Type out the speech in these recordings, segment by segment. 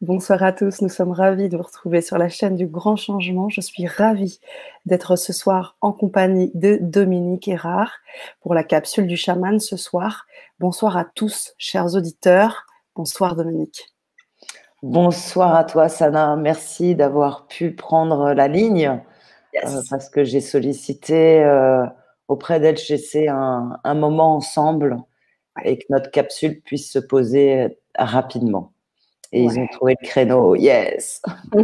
Bonsoir à tous, nous sommes ravis de vous retrouver sur la chaîne du Grand Changement. Je suis ravie d'être ce soir en compagnie de Dominique Erard pour la capsule du chaman ce soir. Bonsoir à tous, chers auditeurs. Bonsoir Dominique. Bonsoir à toi Sana, merci d'avoir pu prendre la ligne euh, parce que j'ai sollicité euh, auprès d'LGC un, un moment ensemble et que notre capsule puisse se poser rapidement. Et ils ont trouvé le créneau, yes.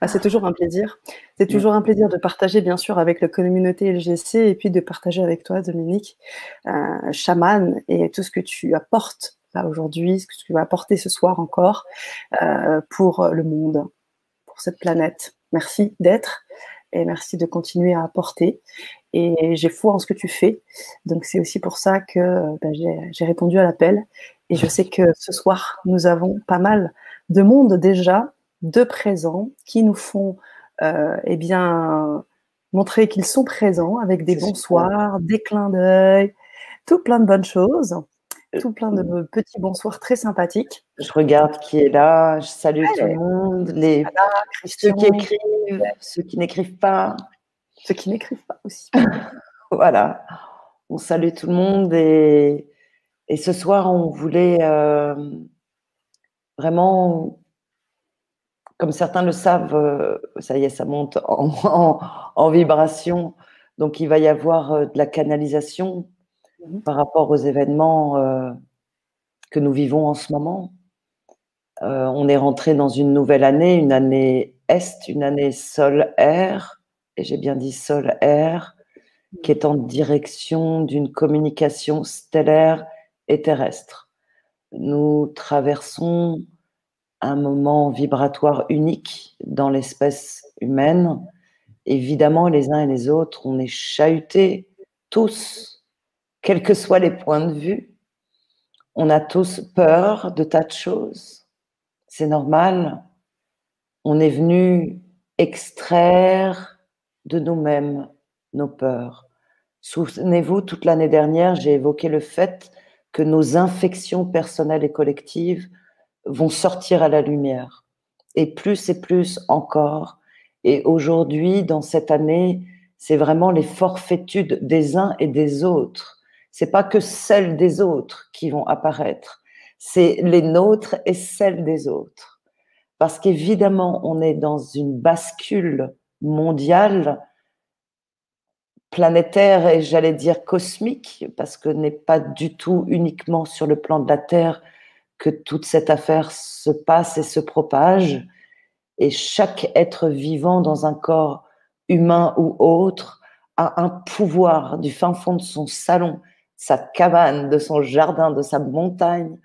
Bah, c'est toujours un plaisir. C'est toujours un plaisir de partager, bien sûr, avec la communauté LGC et puis de partager avec toi, Dominique, euh, chaman, et tout ce que tu apportes là aujourd'hui, ce que tu vas apporter ce soir encore euh, pour le monde, pour cette planète. Merci d'être et merci de continuer à apporter. Et j'ai foi en ce que tu fais. Donc c'est aussi pour ça que bah, j'ai répondu à l'appel et je sais que ce soir, nous avons pas mal de monde déjà, de présents, qui nous font euh, eh bien, montrer qu'ils sont présents avec des bonsoirs, des clins d'œil, tout plein de bonnes choses, euh, tout plein de petits bonsoirs très sympathiques. Je regarde qui est là, je salue tout le monde, les... ceux qui écrivent, ceux qui n'écrivent pas. Ceux qui n'écrivent pas aussi. voilà, on salue tout le monde et et ce soir, on voulait euh, vraiment, comme certains le savent, euh, ça y est, ça monte en, vibration. Donc, il va y avoir euh, de la canalisation mmh par rapport aux événements que nous vivons en ce moment. on est rentré dans une nouvelle année, une année Est, une année Sol-Air, et j'ai bien dit Sol-Air, qui est en direction d'une communication stellaire et terrestre. Nous traversons un moment vibratoire unique dans l'espèce humaine. Évidemment, les uns et les autres, on est chahutés tous, quels que soient les points de vue. On a tous peur de tas de choses. C'est normal. On est venu extraire de nous-mêmes nos peurs. Souvenez-vous, toute l'année dernière, j'ai évoqué le fait que nos infections personnelles et collectives vont sortir à la lumière. Et plus et plus encore. Et aujourd'hui, dans cette année, c'est vraiment les forfaitudes des uns et des autres. C'est pas que celles des autres qui vont apparaître. C'est les nôtres et celles des autres. Parce qu'évidemment, on est dans une bascule mondiale planétaire et j'allais dire cosmique, parce que n'est pas du tout uniquement sur le plan de la Terre que toute cette affaire se passe et se propage. Et chaque être vivant dans un corps humain ou autre a un pouvoir du fin fond de son salon, sa cabane, de son jardin, de sa montagne.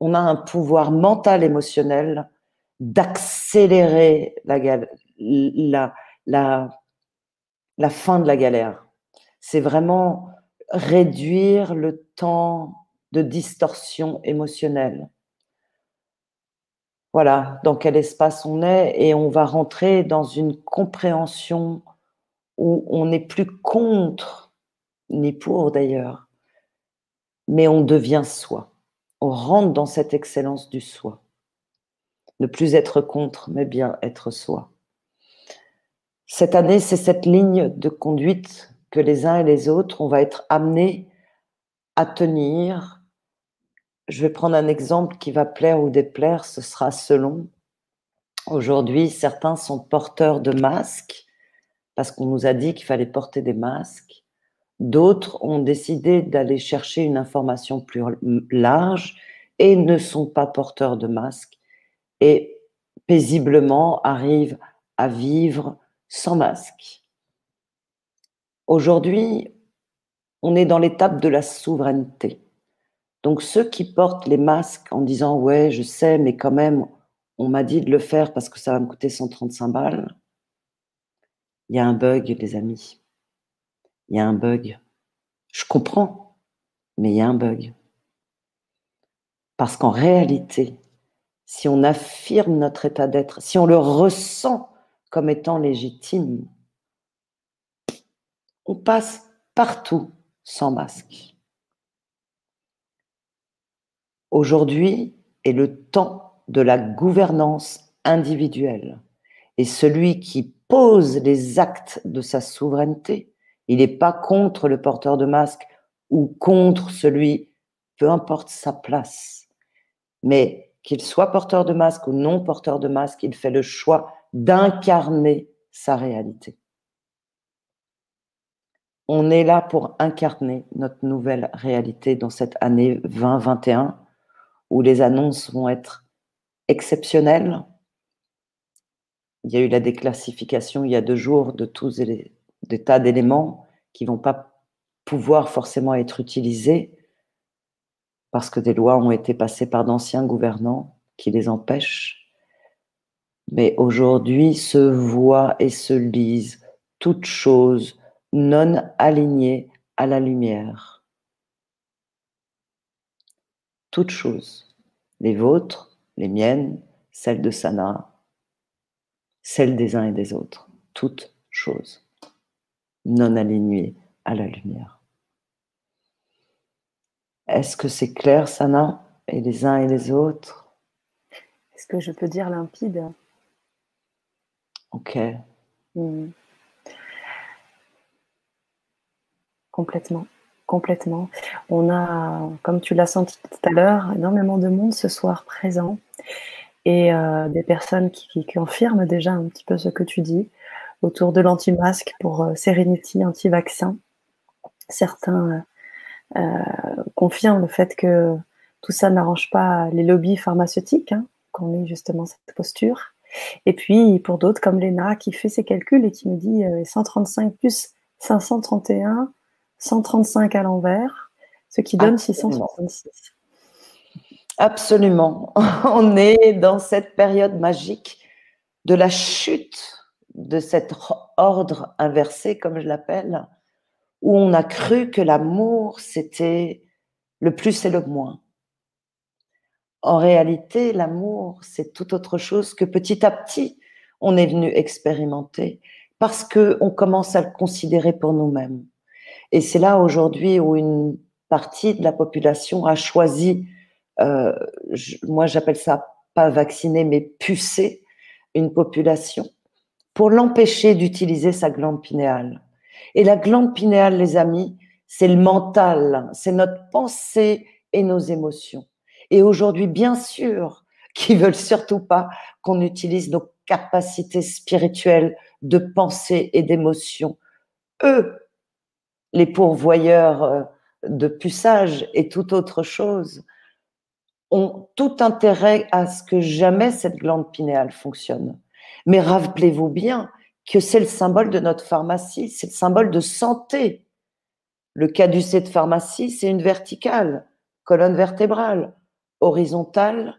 On a un pouvoir mental, émotionnel d'accélérer la, la, la, la fin de la galère. C'est vraiment réduire le temps de distorsion émotionnelle. Voilà dans quel espace on est et on va rentrer dans une compréhension où on n'est plus contre, ni pour d'ailleurs, mais on devient soi. On rentre dans cette excellence du soi. Ne plus être contre, mais bien être soi. Cette année, c'est cette ligne de conduite que les uns et les autres, on va être amenés à tenir. Je vais prendre un exemple qui va plaire ou déplaire, ce sera selon. Aujourd'hui, certains sont porteurs de masques parce qu'on nous a dit qu'il fallait porter des masques. D'autres ont décidé d'aller chercher une information plus large et ne sont pas porteurs de masques et paisiblement arrivent à vivre sans masque. Aujourd'hui, on est dans l'étape de la souveraineté. Donc ceux qui portent les masques en disant ouais, je sais, mais quand même, on m'a dit de le faire parce que ça va me coûter 135 balles. Il y a un bug, les amis. Il y a un bug. Je comprends, mais il y a un bug. Parce qu'en réalité, si on affirme notre état d'être, si on le ressent comme étant légitime. On passe partout sans masque. Aujourd'hui est le temps de la gouvernance individuelle. Et celui qui pose les actes de sa souveraineté, il n'est pas contre le porteur de masque ou contre celui, peu importe sa place. Mais qu'il soit porteur de masque ou non porteur de masque, il fait le choix d'incarner sa réalité. On est là pour incarner notre nouvelle réalité dans cette année 2021 où les annonces vont être exceptionnelles. Il y a eu la déclassification il y a deux jours de tous les des tas d'éléments qui vont pas pouvoir forcément être utilisés parce que des lois ont été passées par d'anciens gouvernants qui les empêchent. Mais aujourd'hui se voient et se lisent toutes choses non alignées à la lumière. Toutes choses, les vôtres, les miennes, celles de Sana, celles des uns et des autres, toutes choses non alignées à la lumière. Est-ce que c'est clair, Sana, et les uns et les autres? Est-ce que je peux dire limpide? Ok. Hmm. Complètement, complètement. On a, comme tu l'as senti tout à l'heure, énormément de monde ce soir présent et euh, des personnes qui, confirment déjà un petit peu ce que tu dis autour de l'anti-masque pour euh, Serenity, anti-vaccin. Certains euh, confirment le fait que tout ça n'arrange pas les lobbies pharmaceutiques, hein, qu'on ait justement cette posture. Et puis pour d'autres comme Léna qui fait ses calculs et qui me dit 135 plus 531, 135 à l'envers, ce qui donne 666. Absolument. On est dans cette période magique de la chute de cet ordre inversé, comme je l'appelle, où on a cru que l'amour, c'était le plus et le moins. En réalité, l'amour, c'est tout autre chose que petit à petit, on est venu expérimenter parce qu'on commence à le considérer pour nous-mêmes. Et c'est là aujourd'hui où une partie de la population a choisi, euh, moi j'appelle ça pas vacciné, mais pucer une population pour l'empêcher d'utiliser sa glande pinéale. Et la glande pinéale, les amis, c'est le mental, c'est notre pensée et nos émotions. Et aujourd'hui, bien sûr, qui veulent surtout pas qu'on utilise nos capacités spirituelles de pensée et d'émotion. Eux, les pourvoyeurs euh, de puçage et toute autre chose ont tout intérêt à ce que jamais cette glande pinéale fonctionne. Mais rappelez-vous bien que c'est le symbole de notre pharmacie, c'est le symbole de santé. Le caducée de pharmacie, c'est une verticale, colonne vertébrale, horizontale,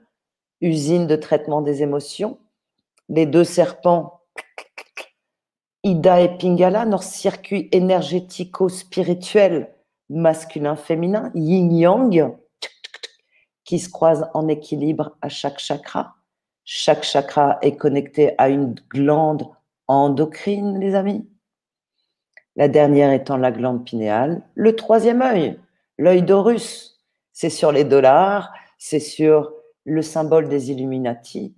usine de traitement des émotions. Les deux serpents Ida et Pingala, notre circuit énergético-spirituel masculin-féminin, yin-yang, qui se croisent en équilibre à chaque chakra. Chaque chakra est connecté à une glande endocrine, les amis. La dernière étant la glande pinéale. Le troisième œil, l'œil d'Horus, c'est sur les dollars, c'est sur le symbole des Illuminati.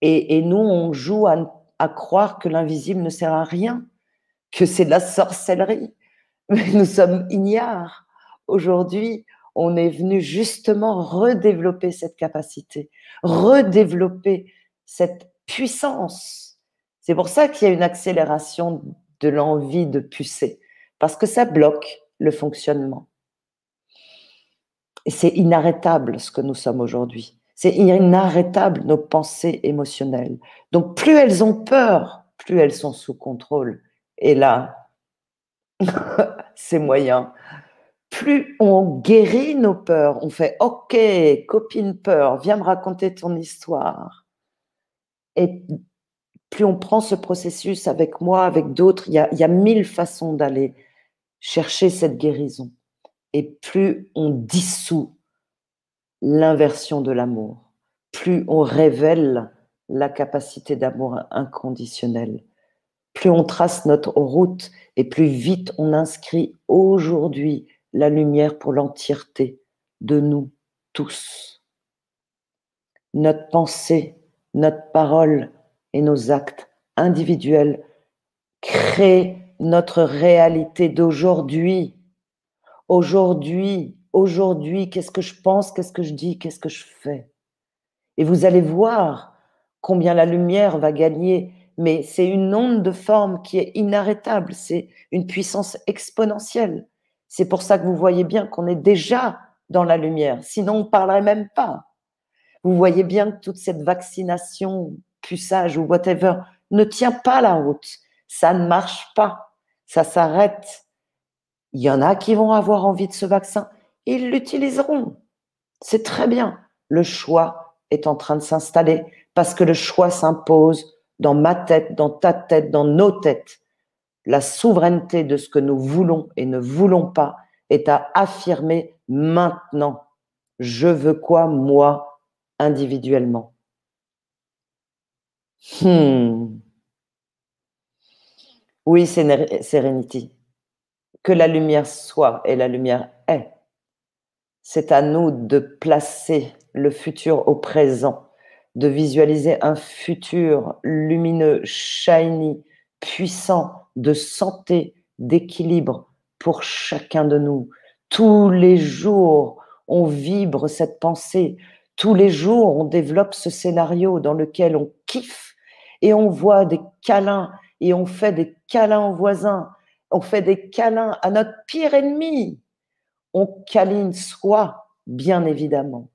Et, nous, on joue à à croire que l'invisible ne sert à rien, que c'est de la sorcellerie. Mais nous sommes ignares. Aujourd'hui, on est venu justement redévelopper cette capacité, redévelopper cette puissance. C'est pour ça qu'il y a une accélération de l'envie de pucer, parce que ça bloque le fonctionnement. Et c'est inarrêtable ce que nous sommes aujourd'hui. C'est inarrêtable nos pensées émotionnelles. Donc plus elles ont peur, plus elles sont sous contrôle. Et là, c'est moyen. Plus on guérit nos peurs, on fait OK, copine peur, viens me raconter ton histoire. Et plus on prend ce processus avec moi, avec d'autres, il y y a mille façons d'aller chercher cette guérison. Et plus on dissout l'inversion de l'amour, plus on révèle la capacité d'amour inconditionnel, plus on trace notre route et plus vite on inscrit aujourd'hui la lumière pour l'entièreté de nous tous. notre pensée, notre parole et nos actes individuels créent notre réalité d'aujourd'hui. Aujourd'hui, aujourd'hui, qu'est-ce que je pense, qu'est-ce que je dis, qu'est-ce que je fais? Et vous allez voir combien la lumière va gagner, mais c'est une onde de forme qui est inarrêtable, c'est une puissance exponentielle. C'est pour ça que vous voyez bien qu'on est déjà dans la lumière, sinon on ne parlerait même pas. Vous voyez bien que toute cette vaccination, puçage ou whatever ne tient pas la route. Ça ne marche pas. Ça s'arrête. Il y en a qui vont avoir envie de ce vaccin. Ils l'utiliseront. C'est très bien. Le choix est en train de s'installer parce que le choix s'impose dans ma tête, dans ta tête, dans nos têtes. La souveraineté de ce que nous voulons et ne voulons pas est à affirmer maintenant. Je veux quoi, moi, individuellement? Hmm. Oui, Sérénité. Que la lumière soit et la lumière est. C'est à nous de placer le futur au présent, de visualiser un futur lumineux, shiny, puissant, de santé, d'équilibre pour chacun de nous. Tous les jours, on vibre cette pensée. Tous les jours, on développe ce scénario dans lequel on kiffe et on voit des câlins et on fait des câlins aux voisins. On fait des câlins à notre pire ennemi. On câline soi, bien évidemment.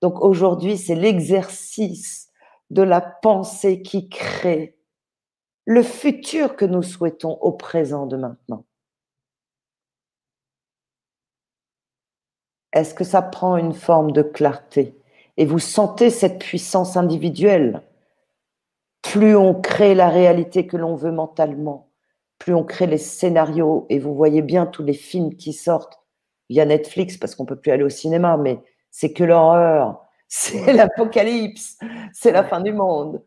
Donc aujourd'hui, c'est l'exercice de la pensée qui crée le futur que nous souhaitons au présent de maintenant. Est-ce que ça prend une forme de clarté? Et vous sentez cette puissance individuelle? Plus on crée la réalité que l'on veut mentalement, plus on crée les scénarios, et vous voyez bien tous les films qui sortent via Netflix, parce qu'on ne peut plus aller au cinéma, mais c'est que l'horreur, c'est l'apocalypse, c'est la fin du monde.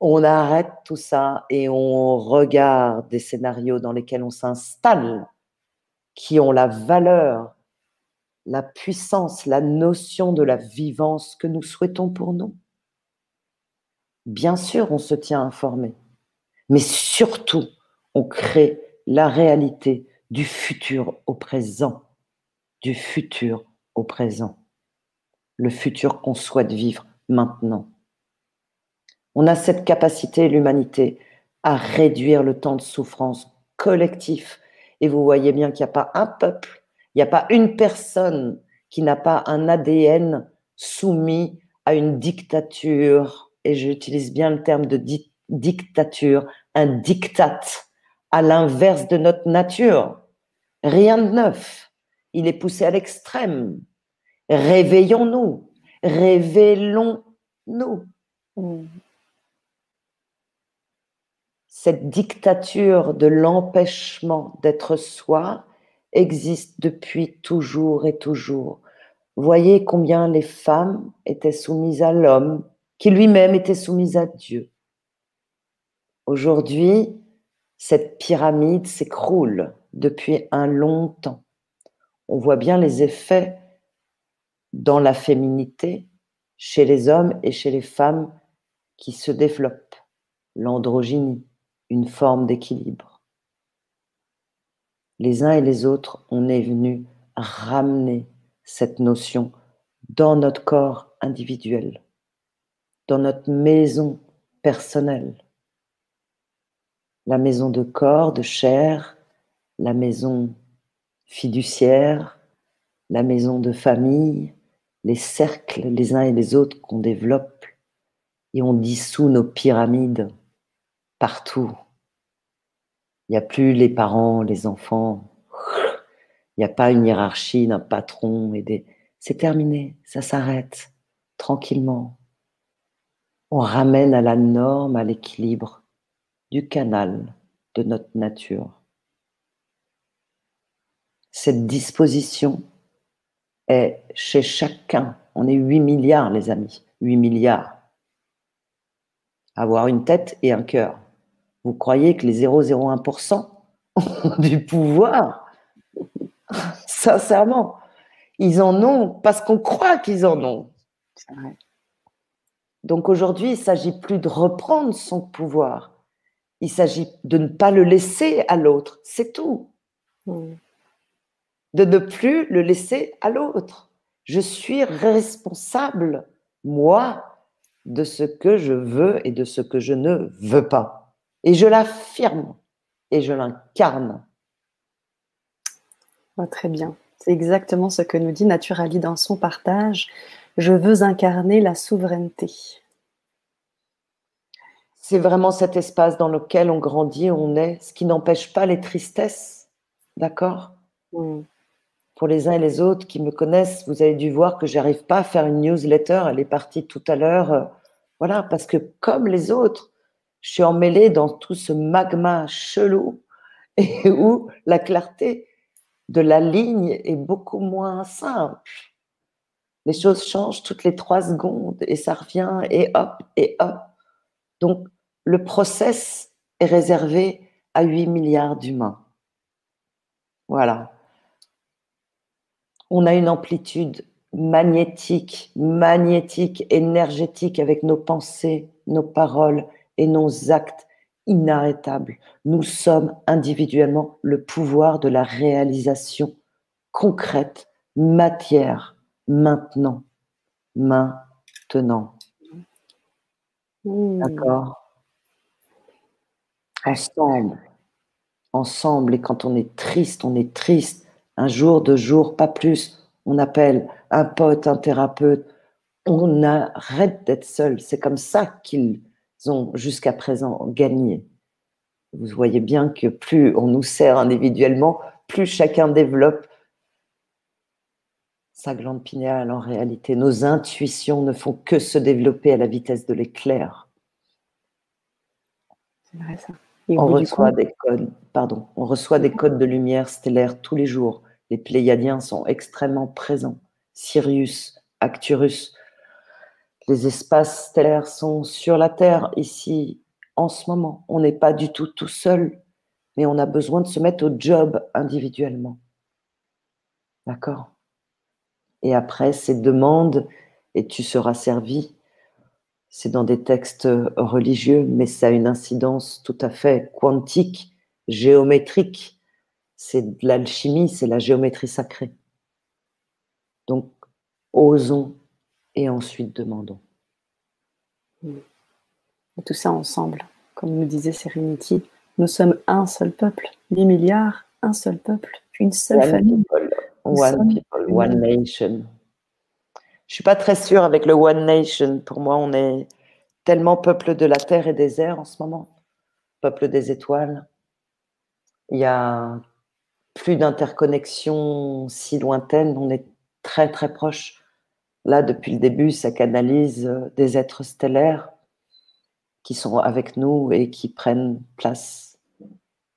On arrête tout ça et on regarde des scénarios dans lesquels on s'installe, qui ont la valeur, la puissance, la notion de la vivance que nous souhaitons pour nous. Bien sûr, on se tient informé, mais surtout, on crée la réalité du futur au présent, du futur au présent le futur qu'on souhaite vivre maintenant. On a cette capacité, l'humanité, à réduire le temps de souffrance collectif. Et vous voyez bien qu'il n'y a pas un peuple, il n'y a pas une personne qui n'a pas un ADN soumis à une dictature. Et j'utilise bien le terme de dictature, un diktat, à l'inverse de notre nature. Rien de neuf. Il est poussé à l'extrême. Réveillons-nous, révélons-nous. Mm. Cette dictature de l'empêchement d'être soi existe depuis toujours et toujours. Voyez combien les femmes étaient soumises à l'homme, qui lui-même était soumise à Dieu. Aujourd'hui, cette pyramide s'écroule depuis un long temps. On voit bien les effets dans la féminité chez les hommes et chez les femmes qui se développent, l'androgynie, une forme d'équilibre. Les uns et les autres, on est venu ramener cette notion dans notre corps individuel, dans notre maison personnelle, la maison de corps, de chair, la maison fiduciaire, la maison de famille, les cercles les uns et les autres qu'on développe et on dissout nos pyramides partout. Il n'y a plus les parents, les enfants. Il n'y a pas une hiérarchie d'un patron et des... C'est terminé, ça s'arrête tranquillement. On ramène à la norme, à l'équilibre du canal de notre nature. Cette disposition est chez chacun. On est 8 milliards, les amis. 8 milliards. Avoir une tête et un cœur. Vous croyez que les 0,01% ont du pouvoir? Sincèrement, ils en ont parce qu'on croit qu'ils en ont. Donc aujourd'hui, il s'agit plus de reprendre son pouvoir. Il s'agit de ne pas le laisser à l'autre. C'est tout. Hmm. De ne plus le laisser à l'autre. Je suis responsable, moi, de ce que je veux et de ce que je ne veux pas. Et je l'affirme et je l'incarne. très bien. C'est exactement ce que nous dit Naturali dans son partage. Je veux incarner la souveraineté. C'est vraiment cet espace dans lequel on grandit, on est, ce qui n'empêche pas les tristesses, d'accord? Mm. Pour les uns et les autres qui me connaissent, vous avez dû voir que j'arrive pas à faire une newsletter, elle est partie tout à l'heure. Euh, voilà, parce que comme les autres, je suis emmêlée dans tout ce magma chelou et où la clarté de la ligne est beaucoup moins simple. Les choses changent toutes les trois secondes et ça revient et hop et hop. Donc, le process est réservé à 8 milliards d'humains. Voilà. On a une amplitude magnétique, magnétique, énergétique avec nos pensées, nos paroles et nos actes inarrêtables. Nous sommes individuellement le pouvoir de la réalisation concrète, matière, maintenant, maintenant. Mmh. D'accord? Ensemble, ensemble, et quand on est triste, on est triste, un jour, deux jours, pas plus, on appelle un pote, un thérapeute, on arrête d'être seul. C'est comme ça qu'ils ont jusqu'à présent gagné. Vous voyez bien que plus on nous sert individuellement, plus chacun développe sa glande pinéale en réalité. Nos intuitions ne font que se développer à la vitesse de l'éclair. On reçoit des codes, pardon, on reçoit des codes de lumière stellaire tous les jours. Les Pléiadiens sont extrêmement présents. Sirius, Acturus, les espaces stellaires sont sur la Terre ici en ce moment. On n'est pas du tout tout seul, mais on a besoin de se mettre au job individuellement. D'accord? Et après, ces demandes, et tu seras servi, c'est dans des textes religieux, mais ça a une incidence tout à fait quantique, géométrique. C'est de l'alchimie, c'est la géométrie sacrée. Donc, osons et ensuite demandons. Et tout ça ensemble, comme nous disait Serenity, nous sommes un seul peuple, 8 milliards, un seul peuple, une seule famille. one people, one nation. Je suis pas très sûre avec le one nation. Pour moi, on est tellement peuple de la terre et des airs en ce moment, peuple des étoiles. Il y a plus d'interconnexion si lointaine, on est très très proche. Là, depuis le début, ça canalise euh, des êtres stellaires qui sont avec nous et qui prennent place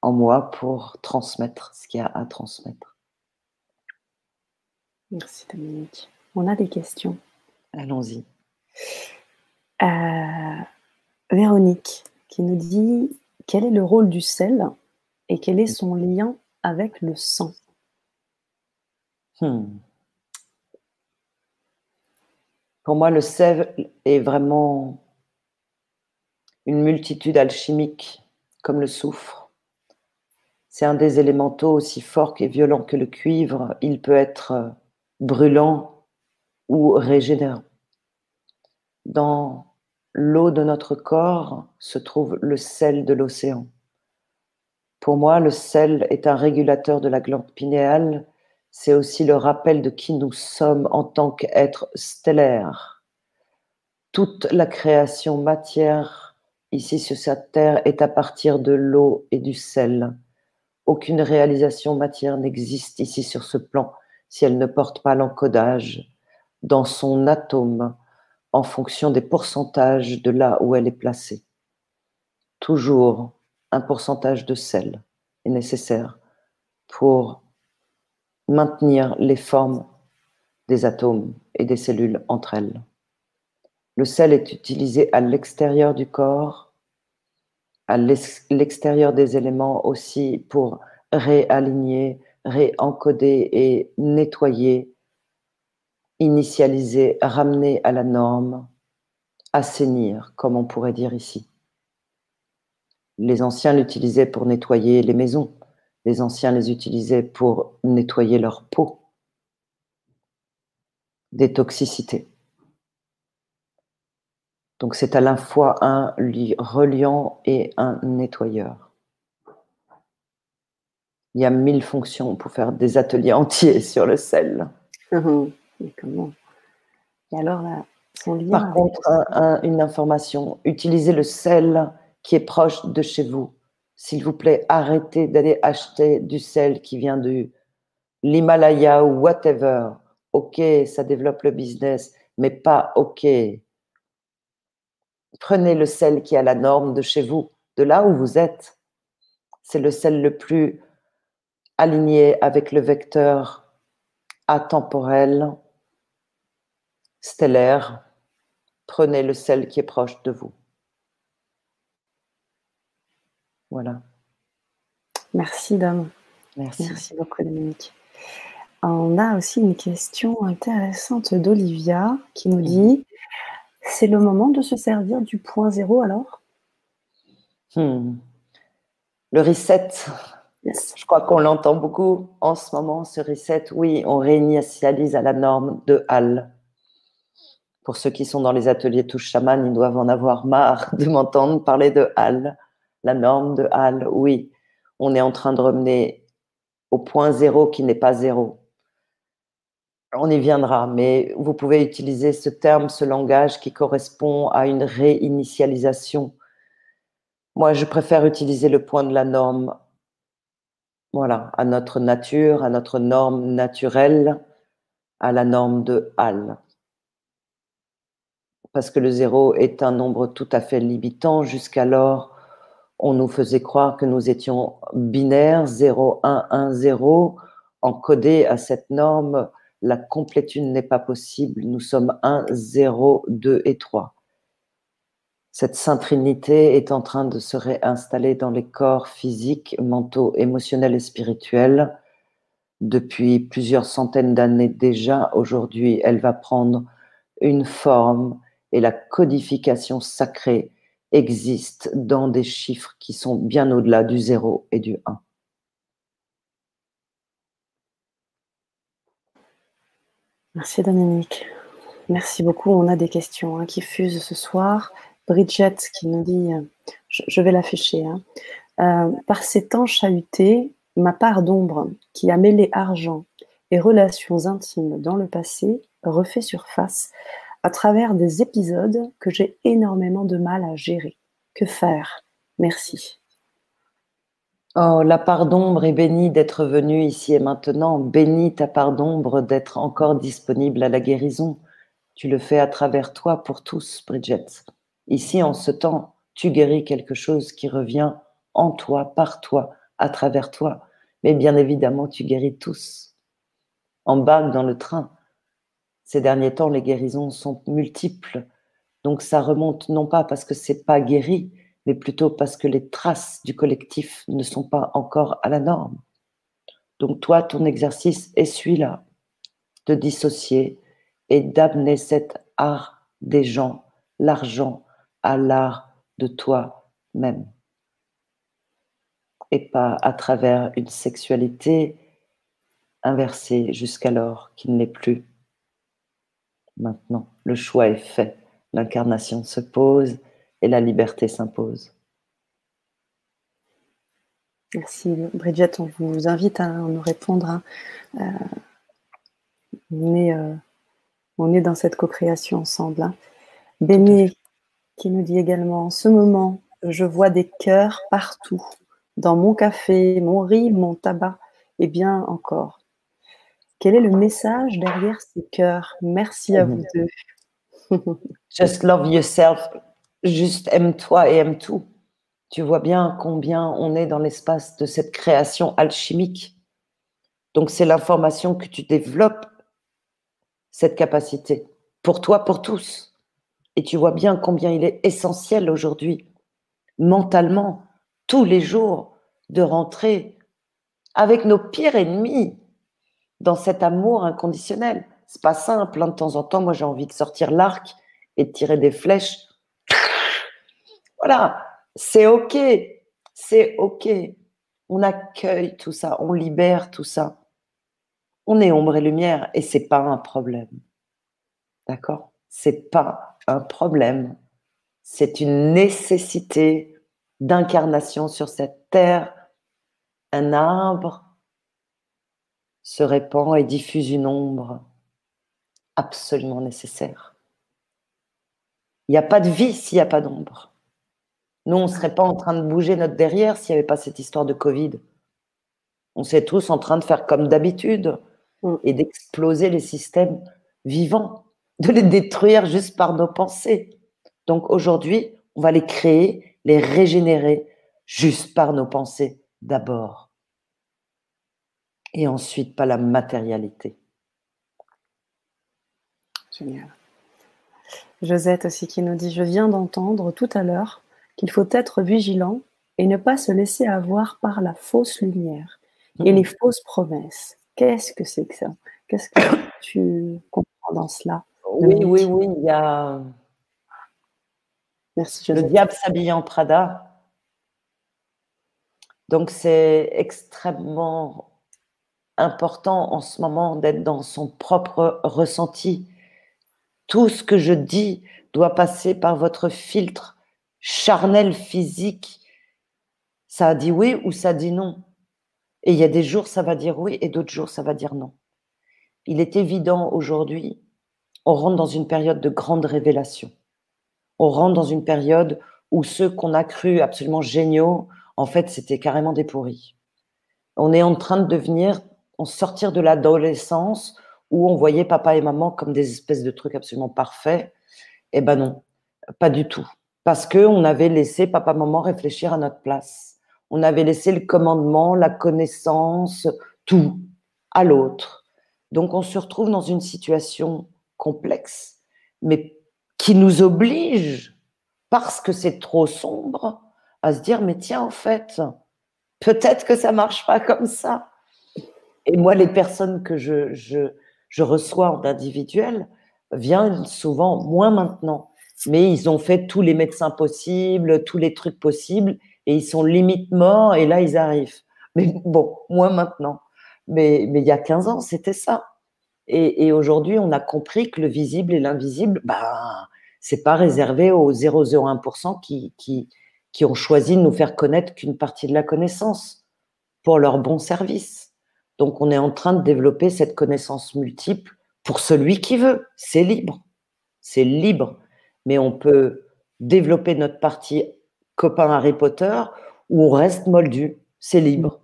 en moi pour transmettre ce qu'il y a à transmettre. Merci Dominique. On a des questions. Allons-y. Euh, Véronique qui nous dit quel est le rôle du sel et quel est son lien avec le sang? Hmm. Pour moi, le sel est vraiment une multitude alchimique comme le soufre. C'est un des élémentaux aussi forts et violents que le cuivre. Il peut être brûlant ou régénérant. Dans l'eau de notre corps se trouve le sel de l'océan. Pour moi, le sel est un régulateur de la glande pinéale c'est aussi le rappel de qui nous sommes en tant qu'êtres stellaires. Toute la création matière ici sur cette terre est à partir de l'eau et du sel. Aucune réalisation matière n'existe ici sur ce plan si elle ne porte pas l'encodage dans son atome en fonction des pourcentages de là où elle est placée. Toujours un pourcentage de sel est nécessaire pour maintenir les formes des atomes et des cellules entre elles. Le sel est utilisé à l'extérieur du corps, à l'extérieur des éléments aussi pour réaligner, réencoder et nettoyer, initialiser, ramener à la norme assainir, comme on pourrait dire ici. Les anciens l'utilisaient pour nettoyer les maisons. Les anciens les utilisaient pour nettoyer leur peau des toxicités. Donc c'est à la fois un reliant et un nettoyeur. Il y a mille fonctions pour faire des ateliers entiers sur le sel. Comment? Et alors là, Par contre, une information, utilisez le sel qui est proche de chez vous. S'il vous plaît, arrêtez d'aller acheter du sel qui vient de l'Himalaya ou whatever. Ok, ça développe le business, mais pas ok. Prenez le sel qui à la norme de chez vous, de là où vous êtes. C'est le sel le plus aligné avec le vecteur atemporel, stellaire. Prenez le sel qui est proche de vous. Voilà. Merci, Dame. Merci. Merci beaucoup, Dominique. On a aussi une question intéressante d'Olivia qui nous dit c'est le moment de se servir du point zéro alors? Hmm. Le reset. Je crois qu'on l'entend beaucoup en ce moment, ce reset. Oui, on réinitialise à la norme de Hall. Pour ceux qui sont dans les ateliers touche chaman, ils doivent en avoir marre de m'entendre parler de Hall la norme de Hall, oui, on est en train de remener au point zéro qui n'est pas zéro. On y viendra, mais vous pouvez utiliser ce terme, ce langage qui correspond à une réinitialisation. Moi, je préfère utiliser le point de la norme, voilà, à notre nature, à notre norme naturelle, à la norme de Hall. Parce que le zéro est un nombre tout à fait limitant jusqu'alors on nous faisait croire que nous étions binaires, 0, 1, 1, 0, encodés à cette norme. La complétude n'est pas possible. Nous sommes 1, 0, 2 et 3. Cette Sainte Trinité est en train de se réinstaller dans les corps physiques, mentaux, émotionnels et spirituels depuis plusieurs centaines d'années déjà. Aujourd'hui, elle va prendre une forme et la codification sacrée existe dans des chiffres qui sont bien au-delà du 0 et du 1. Merci Dominique. Merci beaucoup. On a des questions hein, qui fusent ce soir. Bridget qui nous dit, euh, je, vais l'afficher, hein. euh, par ces temps chahutés, ma part d'ombre qui a mêlé argent et relations intimes dans le passé refait surface à travers des épisodes que j'ai énormément de mal à gérer. Que faire? Merci. Oh, la part d'ombre est bénie d'être venue ici et maintenant. Bénie ta part d'ombre d'être encore disponible à la guérison. Tu le fais à travers toi pour tous, Bridget. Ici, en ce temps, tu guéris quelque chose qui revient en toi, par toi, à travers toi. Mais bien évidemment, tu guéris tous. Embarque dans le train. Ces derniers temps, les guérisons sont multiples. Donc ça remonte non pas parce que c'est pas guéri, mais plutôt parce que les traces du collectif ne sont pas encore à la norme. Donc toi, ton exercice est celui-là, de dissocier et d'amener cet art des gens, l'argent, à l'art de toi-même. Et pas à travers une sexualité inversée jusqu'alors qu'il n'est plus Maintenant, le choix est fait. L'incarnation se pose et la liberté s'impose. Merci Bridget, on vous invite à nous répondre. Hein. Euh, euh, on, est, dans cette co-création ensemble. Hein. Béni qui nous dit également, en ce moment, je vois des cœurs partout, dans mon café, mon riz, mon tabac, et bien encore. Quel est le message derrière ces cœurs? Merci à vous deux. Just love yourself. Juste aime-toi et aime tout. Tu vois bien combien on est dans l'espace de cette création alchimique. Donc c'est l'information que tu développes, cette capacité, pour toi, pour tous. Et tu vois bien combien il est essentiel aujourd'hui, mentalement, tous les jours, de rentrer avec nos pires ennemis, dans cet amour inconditionnel. C'est pas simple, hein, de temps en temps, moi j'ai envie de sortir l'arc et de tirer des flèches. Voilà, c'est OK, c'est OK. On accueille tout ça, on libère tout ça. On est ombre et lumière et c'est pas un problème. D'accord? C'est pas un problème. C'est une nécessité d'incarnation sur cette terre. Un arbre se répand et diffuse une ombre absolument nécessaire. Il n'y a pas de vie s'il n'y a pas d'ombre. Nous, on ne serait pas en train de bouger notre derrière s'il n'y avait pas cette histoire de Covid. On serait tous en train de faire comme d'habitude mm. et d'exploser les systèmes vivants, de les détruire juste par nos pensées. Donc aujourd'hui, on va les créer, les régénérer juste par nos pensées d'abord. Et ensuite, pas la matérialité. Génial. Josette aussi qui nous dit, je viens d'entendre tout à l'heure qu'il faut être vigilant et ne pas se laisser avoir par la fausse lumière et les fausses promesses. Qu'est-ce que c'est que ça? Qu'est-ce que tu comprends dans cela? Oui, oui, oui, il y a Merci, le diable s'habille en Prada. Donc c'est extrêmement important en ce moment d'être dans son propre ressenti tout ce que je dis doit passer par votre filtre charnel physique. Ça a dit oui ou ça dit non. Et il y a des jours, ça va dire oui et d'autres jours, ça va dire non. Il est évident aujourd'hui, on rentre dans une période de grande révélation. On rentre dans une période où ceux qu'on a cru absolument géniaux, en fait, c'était carrément des pourris. On est en train de devenir, sortir de l'adolescence où on voyait papa et maman comme des espèces de trucs absolument parfaits. Eh ben non, pas du tout. Parce qu'on avait laissé papa, maman réfléchir à notre place. On avait laissé le commandement, la connaissance, tout à l'autre. Donc on se retrouve dans une situation complexe, mais qui nous oblige, parce que c'est trop sombre, à se dire, mais tiens, en fait, peut-être que ça marche pas comme ça. Et moi, les personnes que je, je, je reçois en individuel viennent souvent moins maintenant. Mais ils ont fait tous les médecins possibles, tous les trucs possibles, et ils sont limite morts, et là, ils arrivent. Mais bon, moins maintenant. Mais, mais il y a 15 ans, c'était ça. Et, et aujourd'hui, on a compris que le visible et l'invisible, bah, c'est pas réservé aux 0,01% qui, qui, qui ont choisi de nous faire connaître qu'une partie de la connaissance pour leur bon service. Donc, on est en train de développer cette connaissance multiple pour celui qui veut. C'est libre. C'est libre. Mais on peut développer notre partie copain Harry Potter ou on reste moldu. C'est libre.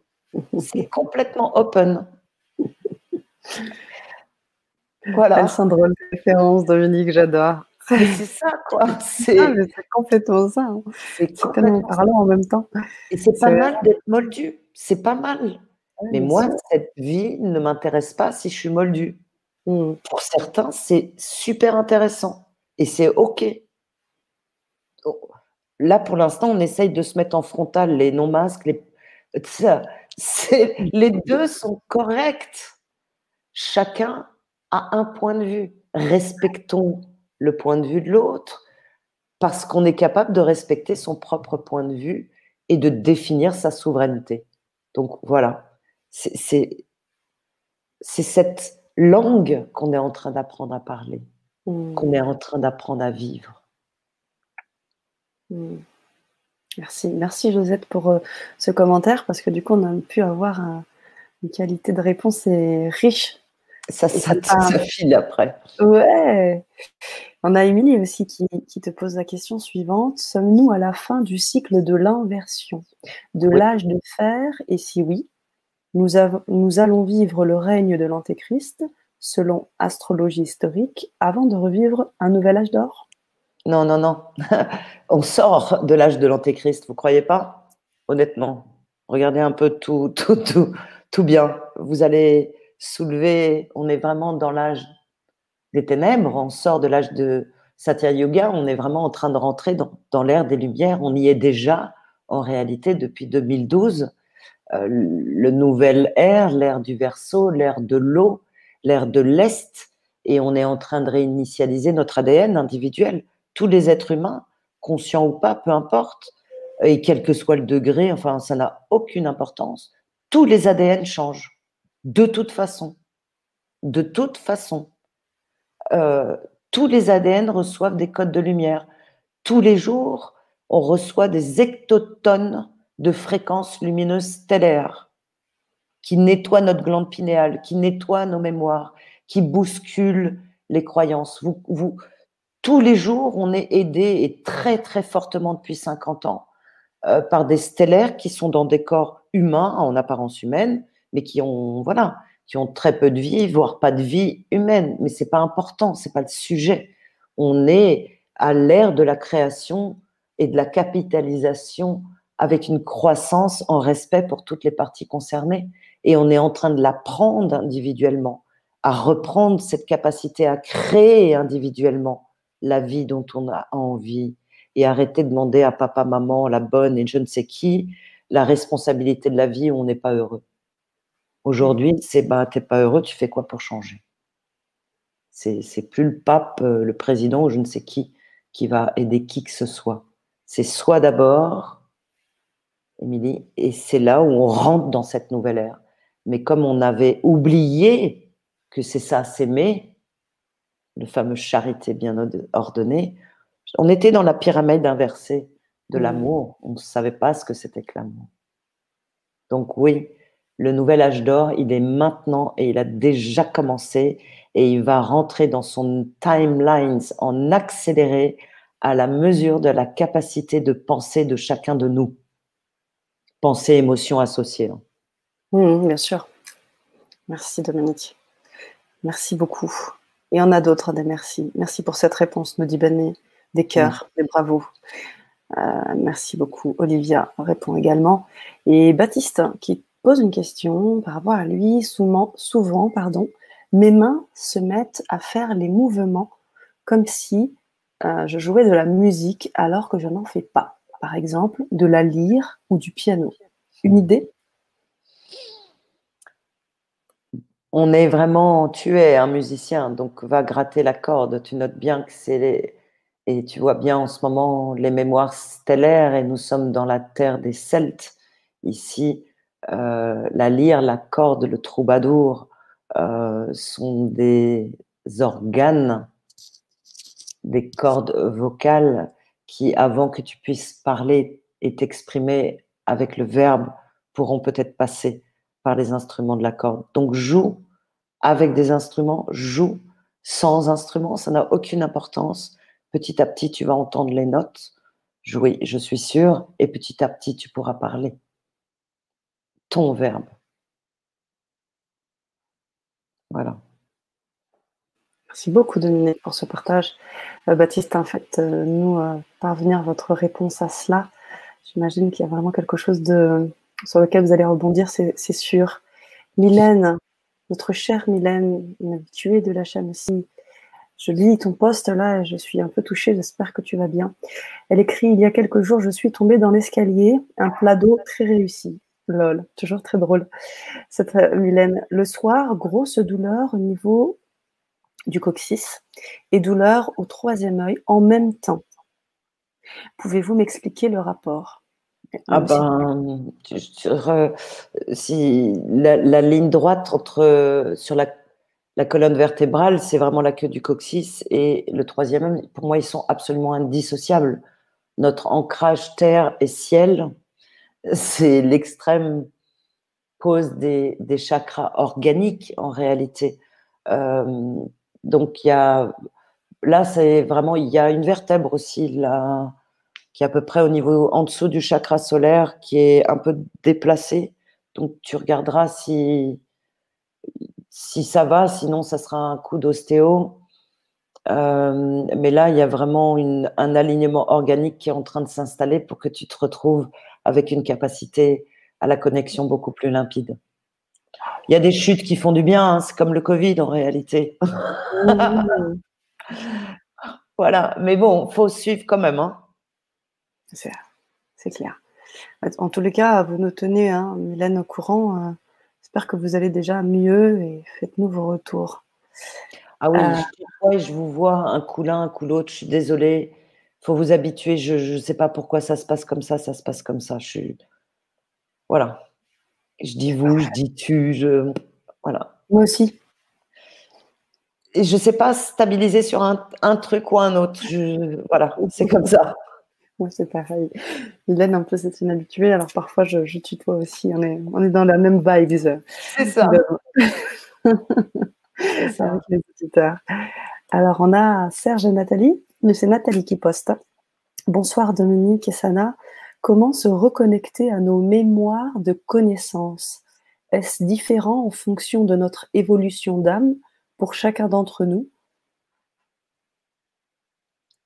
C'est complètement open. Voilà. C'est un drôle de référence, Dominique, j'adore. C'est ça, quoi. C'est complètement ça. Hein. C'est tellement parlant en même temps. Et c'est pas mal d'être moldu. C'est pas mal. Mais moi, cette vie ne m'intéresse pas si je suis moldu. Mmh. Pour certains, c'est super intéressant et c'est OK. Oh, là, pour l'instant, on essaye de se mettre en frontal, les non-masques, les... les deux sont corrects. Chacun a un point de vue. Respectons le point de vue de l'autre parce qu'on est capable de respecter son propre point de vue et de définir sa souveraineté. Donc voilà c'est cette langue qu'on est en train d'apprendre à parler, mmh. qu'on est en train d'apprendre à vivre. Mmh. Merci, merci Josette pour euh, ce commentaire parce que du coup on a pu avoir une qualité de réponse riche. Ça, ça, file après. Ouais. On a Émilie aussi qui, qui, te pose la question suivante. Sommes-nous à la fin du cycle de l'inversion, de l'âge de fer? Et si oui, nous, allons vivre le règne de l'Antéchrist, selon astrologie historique, avant de revivre un nouvel âge d'or Non, non, non. On sort de l'âge de l'Antéchrist, vous croyez pas? Honnêtement. Regardez un peu tout, tout, tout, tout bien. Vous allez soulever, on est vraiment dans l'âge des ténèbres, on sort de l'âge de Satya Yoga, on est vraiment en train de rentrer dans, dans l'ère des lumières, on y est déjà en réalité depuis 2012 euh, le nouvel air, l'air du verso, l'air de l'eau, l'air de l'Est, et on est en train de réinitialiser notre ADN individuel. Tous les êtres humains, conscients ou pas, peu importe, et quel que soit le degré, enfin, ça n'a aucune importance. Tous les ADN changent, de toute façon. De toute façon. Euh, tous les ADN reçoivent des codes de lumière. Tous les jours, on reçoit des hectotonnes de fréquences lumineuses stellaires qui nettoient notre glande pinéale, qui nettoient nos mémoires, qui bousculent les croyances. Vous, tous les jours, on est aidé et très très fortement depuis 50 ans euh, par des stellaires qui sont dans des corps humains en apparence humaine, mais qui ont voilà, qui ont très peu de vie, voire pas de vie humaine. Mais c'est pas important, c'est pas le sujet. On est à l'ère de la création et de la capitalisation avec une croissance en respect pour toutes les parties concernées. Et on est en train de l'apprendre individuellement, à reprendre cette capacité à créer individuellement la vie dont on a envie et arrêter de demander à papa, maman, la bonne et je ne sais qui la responsabilité de la vie où on n'est pas heureux. Aujourd'hui, c'est bah, t'es pas heureux, tu fais quoi pour changer? C'est plus le pape, euh, le président ou je ne sais qui qui va aider qui que ce soit. C'est soi d'abord, Émilie, et c'est là où on rentre dans cette nouvelle ère. Mais comme on avait oublié que c'est ça, s'aimer, le fameux charité bien ordonnée, on était dans la pyramide inversée de mmh. l'amour. On ne savait pas ce que c'était que l'amour. Donc oui, le nouvel âge d'or, il est maintenant et il a déjà commencé et il va rentrer dans son timelines en accéléré à la mesure de la capacité de penser de chacun de nous. Pensée, émotion associée. Hein. Mmh, bien sûr. Merci Dominique. Merci beaucoup. Et on a d'autres des merci. Merci pour cette réponse, nous dit Benny. Des cœurs, des bravos. Euh, merci beaucoup. Olivia répond également. Et Baptiste qui pose une question par rapport à lui. Souvent, souvent pardon, mes mains se mettent à faire les mouvements comme si euh, je jouais de la musique alors que je n'en fais pas. Par exemple, de la lyre ou du piano. Une idée? On est vraiment, tu es un musicien, donc va gratter la corde. Tu notes bien que c'est les, et tu vois bien en ce moment les mémoires stellaires et nous sommes dans la terre des Celtes. Ici, euh, la lyre, la corde, le troubadour euh, sont des organes, des cordes vocales qui, avant que tu puisses parler et t'exprimer avec le verbe, pourront peut-être passer par les instruments de la corde. Donc joue avec des instruments, joue sans instruments, ça n'a aucune importance Petit à petit, tu vas entendre les notes jouer, je suis sûre, et petit à petit, tu pourras parler. Ton verbe. Voilà. Merci beaucoup, Dominique, pour ce partage. Euh, Baptiste, en fait, euh, nous euh, parvenir votre réponse à cela. J'imagine qu'il y a vraiment quelque chose de, sur lequel vous allez rebondir, c'est sûr. Mylène, notre chère Mylène, une habituée de la chaîne aussi, je lis ton poste là je suis un peu touchée, j'espère que tu vas bien. Elle écrit Il y a quelques jours, je suis tombée dans l'escalier, un plat d'eau très réussi. Lol, toujours très drôle. Cette Mylène, le soir, grosse douleur au niveau du coccyx et douleur au troisième œil en même temps. Pouvez-vous m'expliquer le rapport? Ah ben, si la, la, ligne droite entre sur la la colonne vertébrale, c'est vraiment la queue du coccyx. Et le troisième, pour moi, ils sont absolument indissociables. Notre ancrage terre et ciel, c'est l'extrême pose des, chakras organiques en réalité. Euh, donc, il y a, là, c'est vraiment, il y a une vertèbre aussi, là, qui est à peu près au niveau en dessous du chakra solaire, qui est un peu déplacé. Donc, tu regarderas si si ça va, sinon ça sera un coup d'ostéo. Euh, mais là, il y a vraiment un alignement organique qui est en train de s'installer pour que tu te retrouves avec une capacité à la connexion beaucoup plus limpide. Il y a des chutes qui font du bien, hein, c'est comme le Covid en réalité. voilà, mais bon, faut suivre quand même. Hein. C'est clair. En tous les cas, vous nous tenez, hein, Mylène, au courant. Euh, J'espère que vous allez déjà mieux et faites-nous vos retours. Ah oui, euh, je vous vois un coup l'un, un coup l'autre. Je suis désolée. Il faut vous habituer. Je ne sais pas pourquoi ça se passe comme ça, ça se passe comme ça. Je suis... Voilà. Je dis vous, je dis tu, je... Voilà. Moi aussi. Et je ne sais pas stabiliser sur un, un, truc ou un autre. Voilà, c'est comme ça. Moi, c'est pareil. Hélène, un peu, c'est une habituée. Alors, parfois, je, je, tutoie aussi. On est, on est dans la même vibe. C'est ça. ça. Avec les auditeurs. Alors, on a Serge et Nathalie. C'est Nathalie qui poste. Bonsoir, Dominique et Sana. Comment se reconnecter à nos mémoires de connaissances? Est-ce différent en fonction de notre évolution d'âme pour chacun d'entre nous?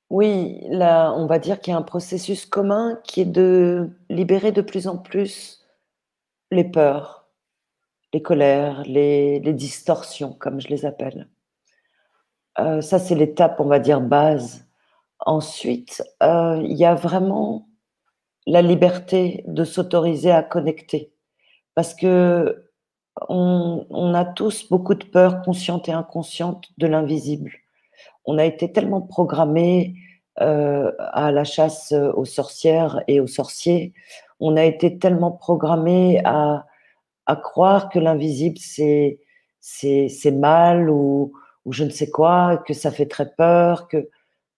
Oui, là, on va dire qu'il y a un processus commun qui est de libérer de plus en plus les peurs, les colères, les, distorsions, comme je les appelle. Euh, ça, c'est l'étape, on va dire, base. Ensuite, euh, il y a vraiment la liberté de s'autoriser à connecter. Parce que on, on, a tous beaucoup de peurs conscientes et inconscientes de l'invisible on a été tellement programmé euh, à la chasse aux sorcières et aux sorciers, on a été tellement programmé à, croire que l'invisible c'est c'est mal ou, je ne sais quoi, que ça fait très peur, que,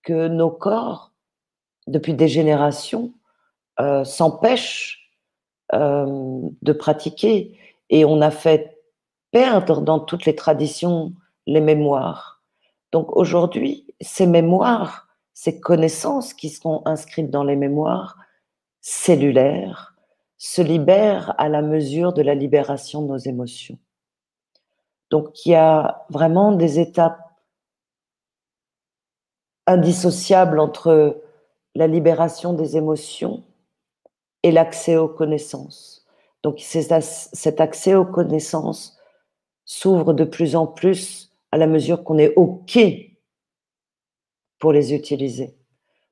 que nos corps, depuis des générations, euh, s'empêchent euh, de pratiquer. Et on a fait perdre dans toutes les traditions les mémoires. Donc aujourd'hui, ces mémoires, ces connaissances qui sont inscrites dans les mémoires cellulaires se libèrent à la mesure de la libération de nos émotions. Donc il y a vraiment des étapes indissociables entre la libération des émotions et l'accès aux connaissances. Donc cet accès aux connaissances s'ouvre de plus en plus à la mesure qu'on est OK pour les utiliser.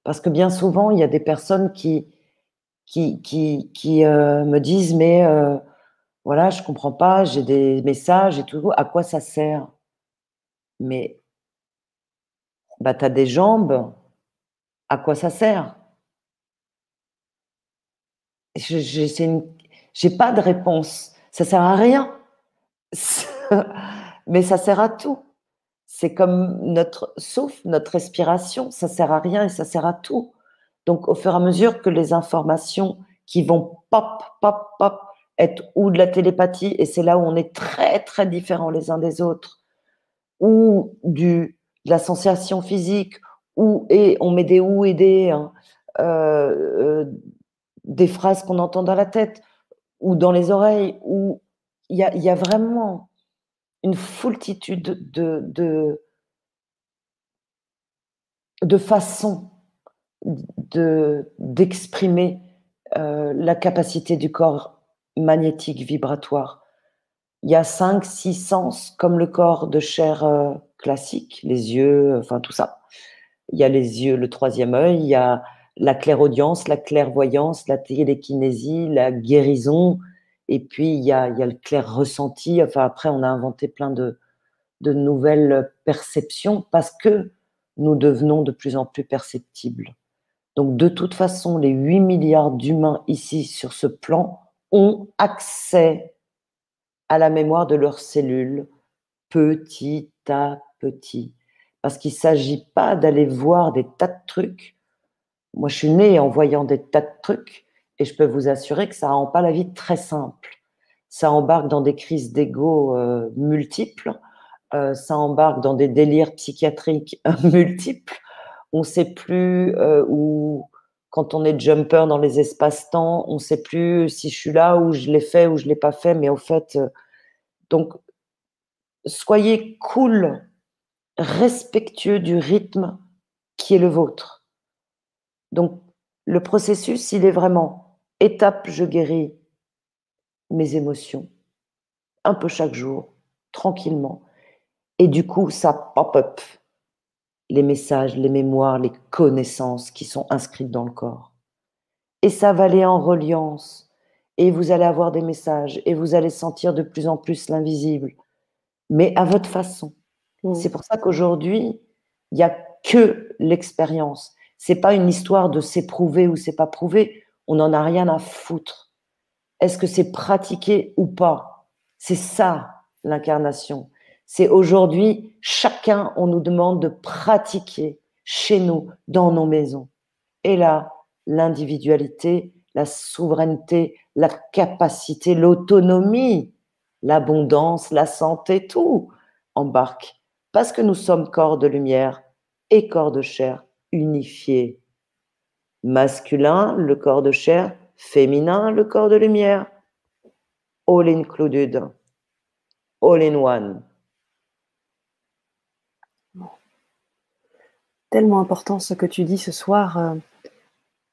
Parce que bien souvent, il y a des personnes qui, qui, qui, euh, me disent, mais euh, voilà, je comprends pas, j'ai des messages et tout, à quoi ça sert? Mais bah, tu as des jambes, à quoi ça sert? Je n'ai pas de réponse. Ça sert à rien. mais ça sert à tout. C'est comme notre souffle, notre respiration, ça sert à rien et ça sert à tout. Donc, au fur et à mesure que les informations qui vont pop, pop, pop, être ou de la télépathie, et c'est là où on est très, très différents les uns des autres, ou du, de la sensation physique, ou et on met des ou et des, hein, euh, euh, des phrases qu'on entend dans la tête, ou dans les oreilles, ou il y a, vraiment une foultitude de, de, de façons d'exprimer euh, la capacité du corps magnétique vibratoire. Il y a cinq, six sens comme le corps de chair euh, classique, les yeux, enfin tout ça. Il y a les yeux, le troisième œil, il y a la clairaudience, la clairvoyance, la télékinésie, la guérison, et puis, il y a, le clair ressenti. Enfin, après, on a inventé plein de, nouvelles perceptions parce que nous devenons de plus en plus perceptibles. Donc, de toute façon, les 8 milliards d'humains ici sur ce plan ont accès à la mémoire de leurs cellules petit à petit. Parce qu'il ne s'agit pas d'aller voir des tas de trucs. Moi, je suis née en voyant des tas de trucs. Et je peux vous assurer que ça rend pas la vie très simple. Ça embarque dans des crises d'ego euh, multiples, euh, ça embarque dans des délires psychiatriques multiples. On ne sait plus euh, où, quand on est jumper dans les espaces-temps, on ne sait plus si je suis là, ou je l'ai fait, ou je ne l'ai pas fait. Mais au fait, donc, soyez cool, respectueux du rythme qui est le vôtre. Donc, le processus, il est vraiment Étape, je guéris mes émotions, un peu chaque jour, tranquillement. Et du coup, ça pop-up les messages, les mémoires, les connaissances qui sont inscrites dans le corps. Et ça va aller en reliance. Et vous allez avoir des messages et vous allez sentir de plus en plus l'invisible, mais à votre façon. Mmh. C'est pour ça qu'aujourd'hui, il n'y a que l'expérience. C'est pas une histoire de c'est prouvé ou c'est pas prouvé. On n'en a rien à foutre. Est-ce que c'est pratiqué ou pas? C'est ça l'incarnation. C'est aujourd'hui, chacun, on nous demande de pratiquer chez nous, dans nos maisons. Et là, l'individualité, la souveraineté, la capacité, l'autonomie, l'abondance, la santé, tout embarque. Parce que nous sommes corps de lumière et corps de chair unifiés. Masculin, le corps de chair, féminin, le corps de lumière. All included. All in one. Tellement important ce que tu dis ce soir. Euh,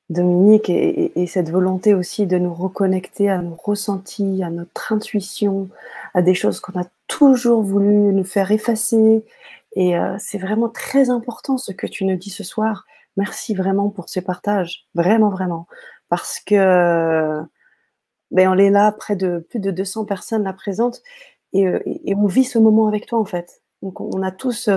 Dominique, et, cette volonté aussi de nous reconnecter à nos ressentis, à notre intuition, à des choses qu'on a toujours voulu nous faire effacer. Et euh, c'est vraiment très important ce que tu nous dis ce soir. Merci vraiment pour ce partage, vraiment, vraiment. Parce que ben, on est là, près de plus de 200 personnes là présentes, et, euh, et, on vit ce moment avec toi en fait. Donc on a tous,